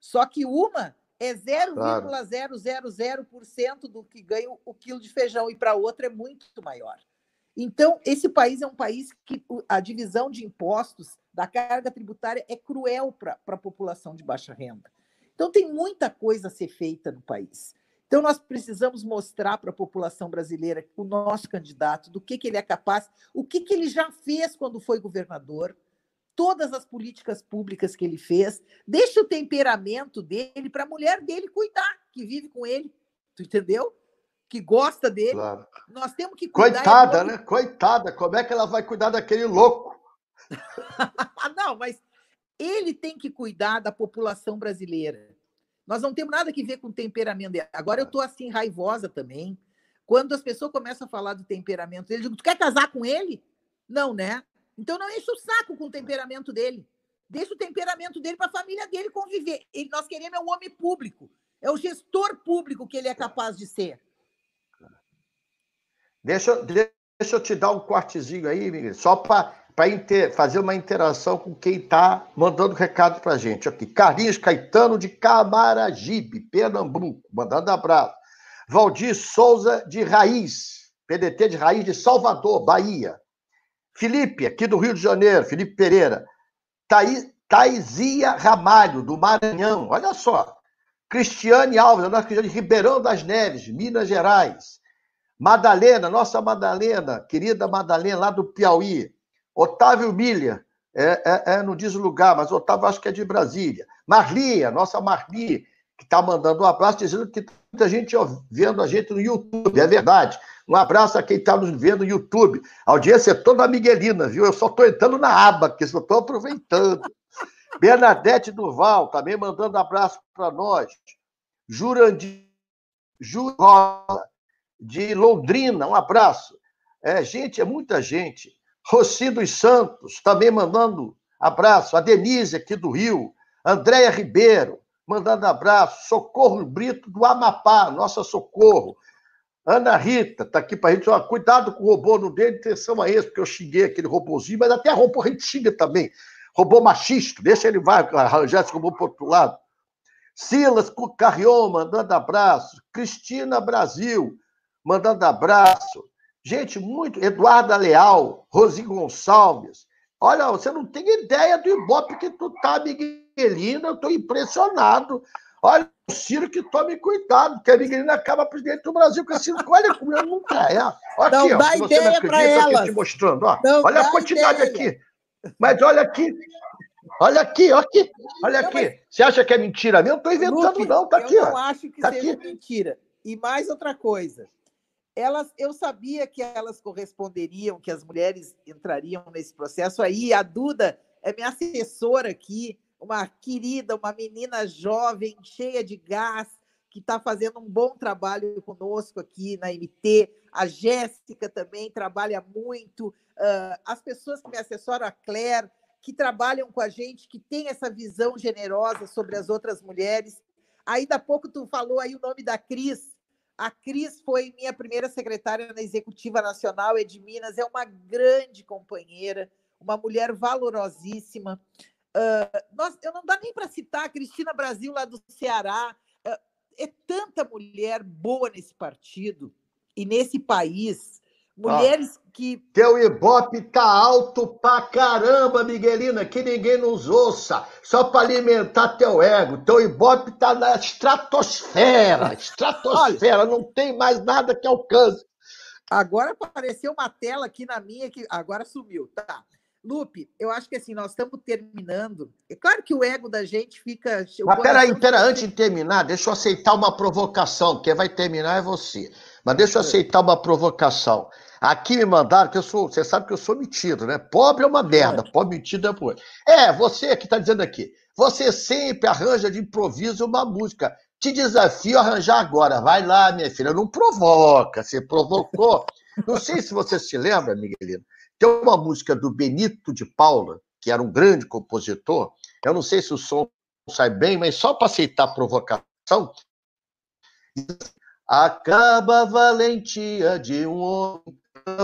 [SPEAKER 2] Só que uma é 0,000% do que ganha o quilo de feijão e para a outra é muito maior. Então, esse país é um país que a divisão de impostos da carga tributária é cruel para a população de baixa renda. Então, tem muita coisa a ser feita no país. Então, nós precisamos mostrar para a população brasileira o nosso candidato, do que, que ele é capaz, o que, que ele já fez quando foi governador, todas as políticas públicas que ele fez. Deixa o temperamento dele para a mulher dele cuidar, que vive com ele. Tu entendeu? Que gosta dele. Claro. Nós temos que
[SPEAKER 1] cuidar. Coitada, né? Coitada. Como é que ela vai cuidar daquele louco?
[SPEAKER 2] Não, mas ele tem que cuidar da população brasileira. Nós não temos nada que ver com o temperamento dele. Agora eu estou assim, raivosa também. Quando as pessoas começam a falar do temperamento dele, eu digo, tu quer casar com ele? Não, né? Então não enche o saco com o temperamento dele. Deixa o temperamento dele para a família dele conviver. Ele, nós queremos é um homem público. É o gestor público que ele é capaz de ser.
[SPEAKER 1] Deixa, deixa eu te dar um cortezinho aí, Miguel, só para para fazer uma interação com quem está mandando recado para a gente. Aqui, Carlinhos Caetano de Camaragibe, Pernambuco, mandando abraço. Valdir Souza de Raiz, PDT de Raiz de Salvador, Bahia. Felipe, aqui do Rio de Janeiro, Felipe Pereira. Thaís, Thaizia Ramalho, do Maranhão, olha só. Cristiane Alves, nossa Cristiane Ribeirão das Neves, Minas Gerais. Madalena, nossa Madalena, querida Madalena, lá do Piauí. Otávio Milha, é, é, é, não diz o lugar, mas Otávio acho que é de Brasília. Marli, a nossa Marli, que está mandando um abraço, dizendo que muita gente vendo a gente no YouTube, é verdade. Um abraço a quem está nos vendo no YouTube. A audiência é toda miguelina, viu? Eu só estou entrando na aba, que só estou aproveitando. Bernadette Duval, também mandando abraço para nós. Jurandir Jurola, de Londrina, um abraço. É, gente, é muita gente. Roci dos Santos, também mandando abraço. A Denise, aqui do Rio. Andréia Ribeiro, mandando abraço. Socorro Brito, do Amapá, nossa Socorro. Ana Rita, tá aqui pra gente. Ó, cuidado com o robô, não dê atenção a esse, porque eu xinguei aquele robôzinho, mas até a robô a gente xinga também. Robô machista, deixa ele vai arranjar esse robô pro outro lado. Silas Carrion, mandando abraço. Cristina Brasil, mandando abraço. Gente, muito. Eduarda Leal, Rosi Gonçalves. Olha, você não tem ideia do Ibope que tu tá, Miguelina. Eu estou impressionado. Olha, o Ciro que tome cuidado, que a Miguelina acaba presidente do Brasil com esse. Olha como eu nunca é. Olha
[SPEAKER 2] não aqui, dá ó, ideia para ela.
[SPEAKER 1] te mostrando. Ó. olha a quantidade ideia. aqui. Mas olha aqui. Olha aqui, olha aqui. Olha aqui. Você acha que é mentira mesmo? Não estou inventando, Lupe, não. Tá aqui,
[SPEAKER 2] eu
[SPEAKER 1] ó.
[SPEAKER 2] não acho que tá seja aqui. mentira. E mais outra coisa elas, eu sabia que elas corresponderiam, que as mulheres entrariam nesse processo. Aí a Duda é minha assessora aqui, uma querida, uma menina jovem, cheia de gás, que está fazendo um bom trabalho conosco aqui na MT. A Jéssica também trabalha muito. Uh, as pessoas que me assessoram, a Claire, que trabalham com a gente, que tem essa visão generosa sobre as outras mulheres. Aí, da pouco, tu falou aí o nome da Cris. A Cris foi minha primeira secretária na Executiva Nacional, é de Minas, é uma grande companheira, uma mulher valorosíssima. Uh, nós, eu não dá nem para citar a Cristina Brasil, lá do Ceará. Uh, é tanta mulher boa nesse partido e nesse país Mulheres ah, que.
[SPEAKER 1] Teu ibope tá alto pra caramba, Miguelina, que ninguém nos ouça, só para alimentar teu ego. Teu ibope tá na estratosfera, estratosfera, Olha, não tem mais nada que alcance.
[SPEAKER 2] Agora apareceu uma tela aqui na minha que agora sumiu, tá? Lupe, eu acho que assim, nós estamos terminando. É claro que o ego da gente fica.
[SPEAKER 1] Mas peraí, pera, antes de terminar, deixa eu aceitar uma provocação. Quem vai terminar é você. Mas deixa eu é. aceitar uma provocação. Aqui me mandaram que eu sou. Você sabe que eu sou metido, né? Pobre é uma merda, pobre metido é por. É, você que está dizendo aqui. Você sempre arranja de improviso uma música. Te desafio a arranjar agora. Vai lá, minha filha. Não provoca. Você provocou. Não sei se você se lembra, Miguelino. Tem uma música do Benito de Paula, que era um grande compositor. Eu não sei se o som sai bem, mas só para aceitar a provocação, Acaba a valentia de um homem,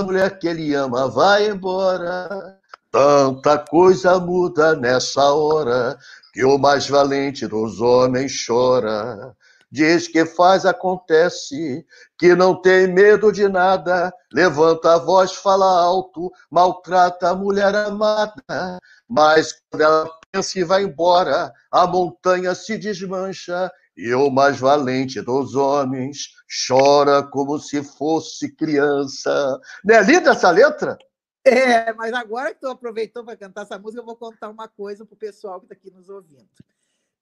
[SPEAKER 1] mulher que ele ama vai embora. Tanta coisa muda nessa hora, que o mais valente dos homens chora. Diz que faz, acontece, que não tem medo de nada, levanta a voz, fala alto, maltrata a mulher amada, mas quando ela se vai embora, a montanha se desmancha, e o mais valente dos homens chora como se fosse criança. Não é linda essa letra?
[SPEAKER 2] É, mas agora que tu aproveitou para cantar essa música, eu vou contar uma coisa para o pessoal que está aqui nos ouvindo.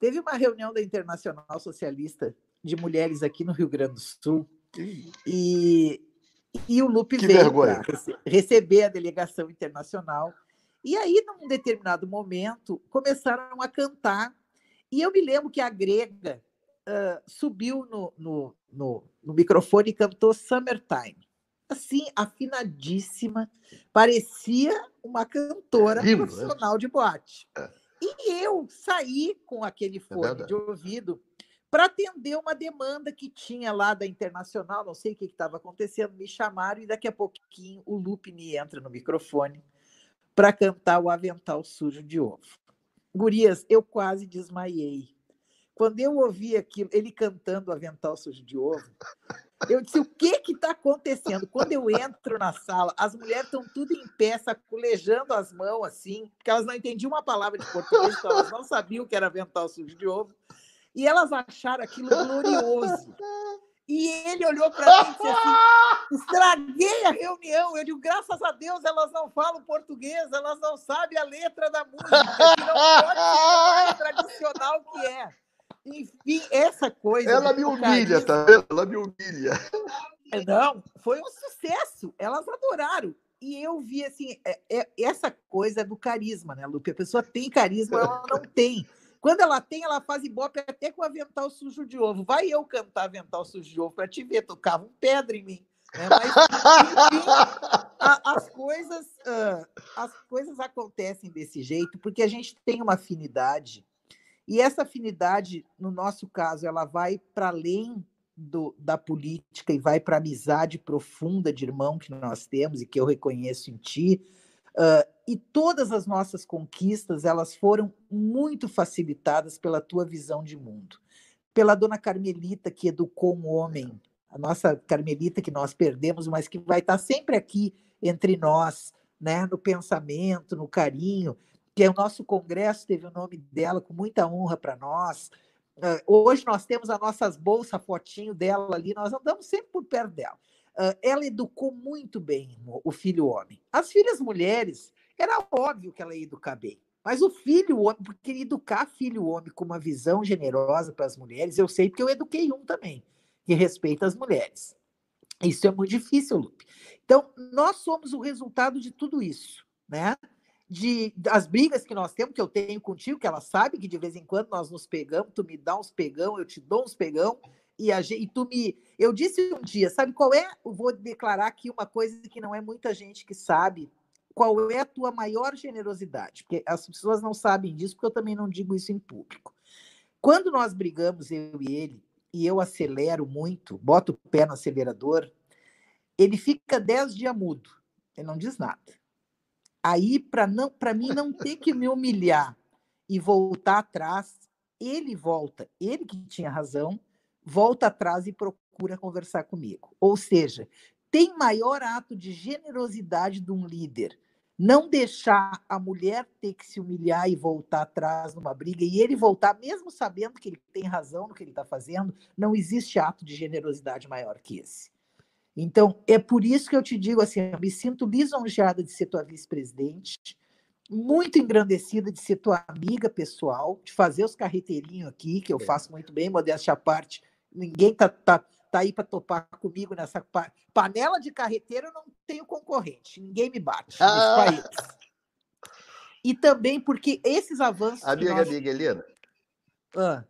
[SPEAKER 2] Teve uma reunião da Internacional Socialista de Mulheres aqui no Rio Grande do Sul e, e o Lupe que veio receber a delegação internacional. E aí, num determinado momento, começaram a cantar. E eu me lembro que a Grega uh, subiu no, no, no, no microfone e cantou Summertime assim, afinadíssima, parecia uma cantora Lindo, profissional de boate. É. E eu saí com aquele é fone é de ouvido para atender uma demanda que tinha lá da Internacional, não sei o que estava acontecendo, me chamaram e daqui a pouquinho o Lupe me entra no microfone para cantar o Avental Sujo de Ovo. Gurias, eu quase desmaiei. Quando eu ouvi aquilo, ele cantando Avental Sujo de Ovo, eu disse: o que está acontecendo? Quando eu entro na sala, as mulheres estão tudo em pé, sacolejando as mãos assim, porque elas não entendiam uma palavra de português, então elas não sabiam o que era avental sujo de ovo. E elas acharam aquilo glorioso. E ele olhou para mim e disse assim: estraguei a reunião. Eu digo, graças a Deus elas não falam português, elas não sabem a letra da música, que não pode ser tradicional que é. Enfim, essa coisa.
[SPEAKER 1] Ela me humilha, tá vendo? Ela me humilha.
[SPEAKER 2] É, não, foi um sucesso. Elas adoraram. E eu vi assim, é, é, essa coisa do carisma, né, Lupe? A pessoa tem carisma, ela não tem. Quando ela tem, ela faz ibope até com avental sujo de ovo. Vai eu cantar avental sujo de ovo para te ver, tocava um pedra em mim. Né? Mas, enfim, a, as, coisas, uh, as coisas acontecem desse jeito porque a gente tem uma afinidade e essa afinidade, no nosso caso, ela vai para além do, da política e vai para a amizade profunda de irmão que nós temos e que eu reconheço em ti. Uh, e todas as nossas conquistas elas foram muito facilitadas pela tua visão de mundo, pela dona Carmelita que educou um homem, a nossa Carmelita que nós perdemos, mas que vai estar sempre aqui entre nós, né, no pensamento, no carinho, que é o nosso congresso teve o nome dela com muita honra para nós. Uh, hoje nós temos as nossas bolsas, fotinho dela ali, nós andamos sempre por perto dela. Uh, ela educou muito bem o filho homem. As filhas mulheres, era óbvio que ela ia educar bem. Mas o filho homem, porque educar filho homem com uma visão generosa para as mulheres, eu sei porque eu eduquei um também, que respeita as mulheres. Isso é muito difícil, Lupe. Então, nós somos o resultado de tudo isso, né? De das brigas que nós temos, que eu tenho contigo, que ela sabe que de vez em quando nós nos pegamos, tu me dá uns pegão, eu te dou uns pegão, e, a, e tu me. Eu disse um dia, sabe qual é? Eu vou declarar aqui uma coisa que não é muita gente que sabe. Qual é a tua maior generosidade? Porque as pessoas não sabem disso, porque eu também não digo isso em público. Quando nós brigamos, eu e ele, e eu acelero muito, boto o pé no acelerador, ele fica dez dias mudo, ele não diz nada. Aí, para não, para mim não ter que me humilhar e voltar atrás, ele volta, ele que tinha razão, volta atrás e procura conversar comigo. Ou seja, tem maior ato de generosidade de um líder não deixar a mulher ter que se humilhar e voltar atrás numa briga e ele voltar, mesmo sabendo que ele tem razão no que ele está fazendo, não existe ato de generosidade maior que esse. Então, é por isso que eu te digo assim, eu me sinto lisonjeada de ser tua vice-presidente, muito engrandecida de ser tua amiga pessoal, de fazer os carreteirinhos aqui, que eu é. faço muito bem, modéstia à parte. Ninguém tá, tá, tá aí para topar comigo nessa pa panela de carreteiro, eu não tenho concorrente, ninguém me bate ah. nesse país. E também porque esses avanços.
[SPEAKER 1] Amiga, nós... amiga, Helena. Ah.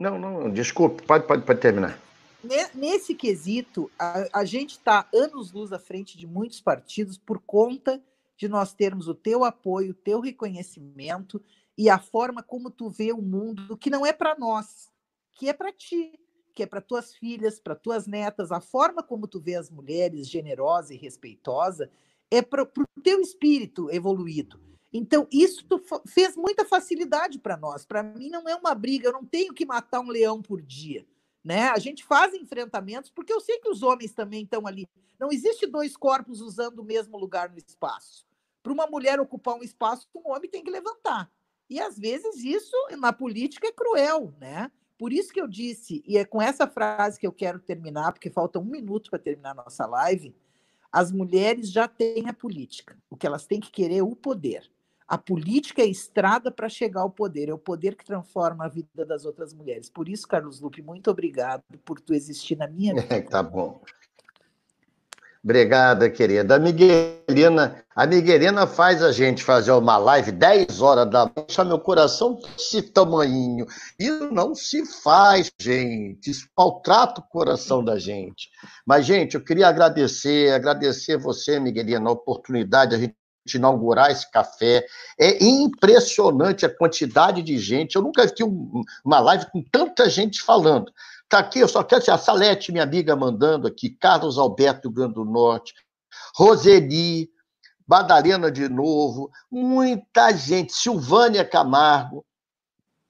[SPEAKER 1] Não, não, desculpe, pode, pode, pode terminar.
[SPEAKER 2] Nesse quesito, a, a gente está anos-luz à frente de muitos partidos por conta de nós termos o teu apoio, o teu reconhecimento e a forma como tu vê o mundo, que não é para nós, que é para ti, que é para tuas filhas, para tuas netas, a forma como tu vê as mulheres generosa e respeitosa é para o teu espírito evoluído. Então, isso fez muita facilidade para nós. Para mim, não é uma briga, eu não tenho que matar um leão por dia. Né? A gente faz enfrentamentos, porque eu sei que os homens também estão ali. Não existe dois corpos usando o mesmo lugar no espaço. Para uma mulher ocupar um espaço, um homem tem que levantar. E às vezes isso na política é cruel, né? Por isso que eu disse, e é com essa frase que eu quero terminar, porque falta um minuto para terminar a nossa live. As mulheres já têm a política. O que elas têm que querer é o poder. A política é a estrada para chegar ao poder, é o poder que transforma a vida das outras mulheres. Por isso, Carlos Lupe, muito obrigado por tu existir na minha vida.
[SPEAKER 1] tá bom. Obrigada, querida. A Miguelina, a Miguelina faz a gente fazer uma live 10 horas da noite, meu coração esse tamanho. Isso não se faz, gente. Isso maltrata o coração da gente. Mas, gente, eu queria agradecer, agradecer você, Miguelina, a oportunidade de a gente inaugurar esse café. É impressionante a quantidade de gente. Eu nunca vi uma live com tanta gente falando. Tá aqui, eu só quero dizer, a Salete, minha amiga, mandando aqui, Carlos Alberto do Grande do Norte, Roseli, Madalena de novo, muita gente, Silvânia Camargo,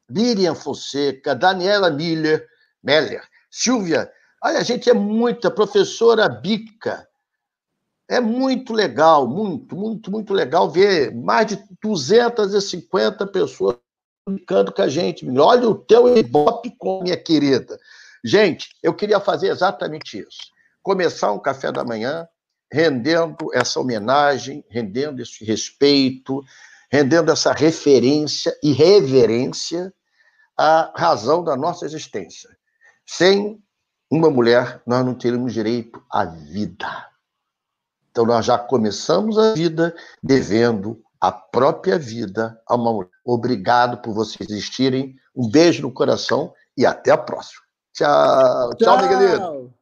[SPEAKER 1] Miriam Fonseca, Daniela Miller, Meller, Silvia, olha, gente é muita, professora Bica, é muito legal, muito, muito, muito legal ver mais de 250 pessoas brincando com a gente. Olha o teu Ibope com minha querida. Gente, eu queria fazer exatamente isso. Começar um café da manhã rendendo essa homenagem, rendendo esse respeito, rendendo essa referência e reverência à razão da nossa existência. Sem uma mulher, nós não teríamos direito à vida. Então, nós já começamos a vida devendo a própria vida a uma mulher. Obrigado por vocês existirem. Um beijo no coração e até a próxima. Tchau. Tchau, Tchau Miguelito.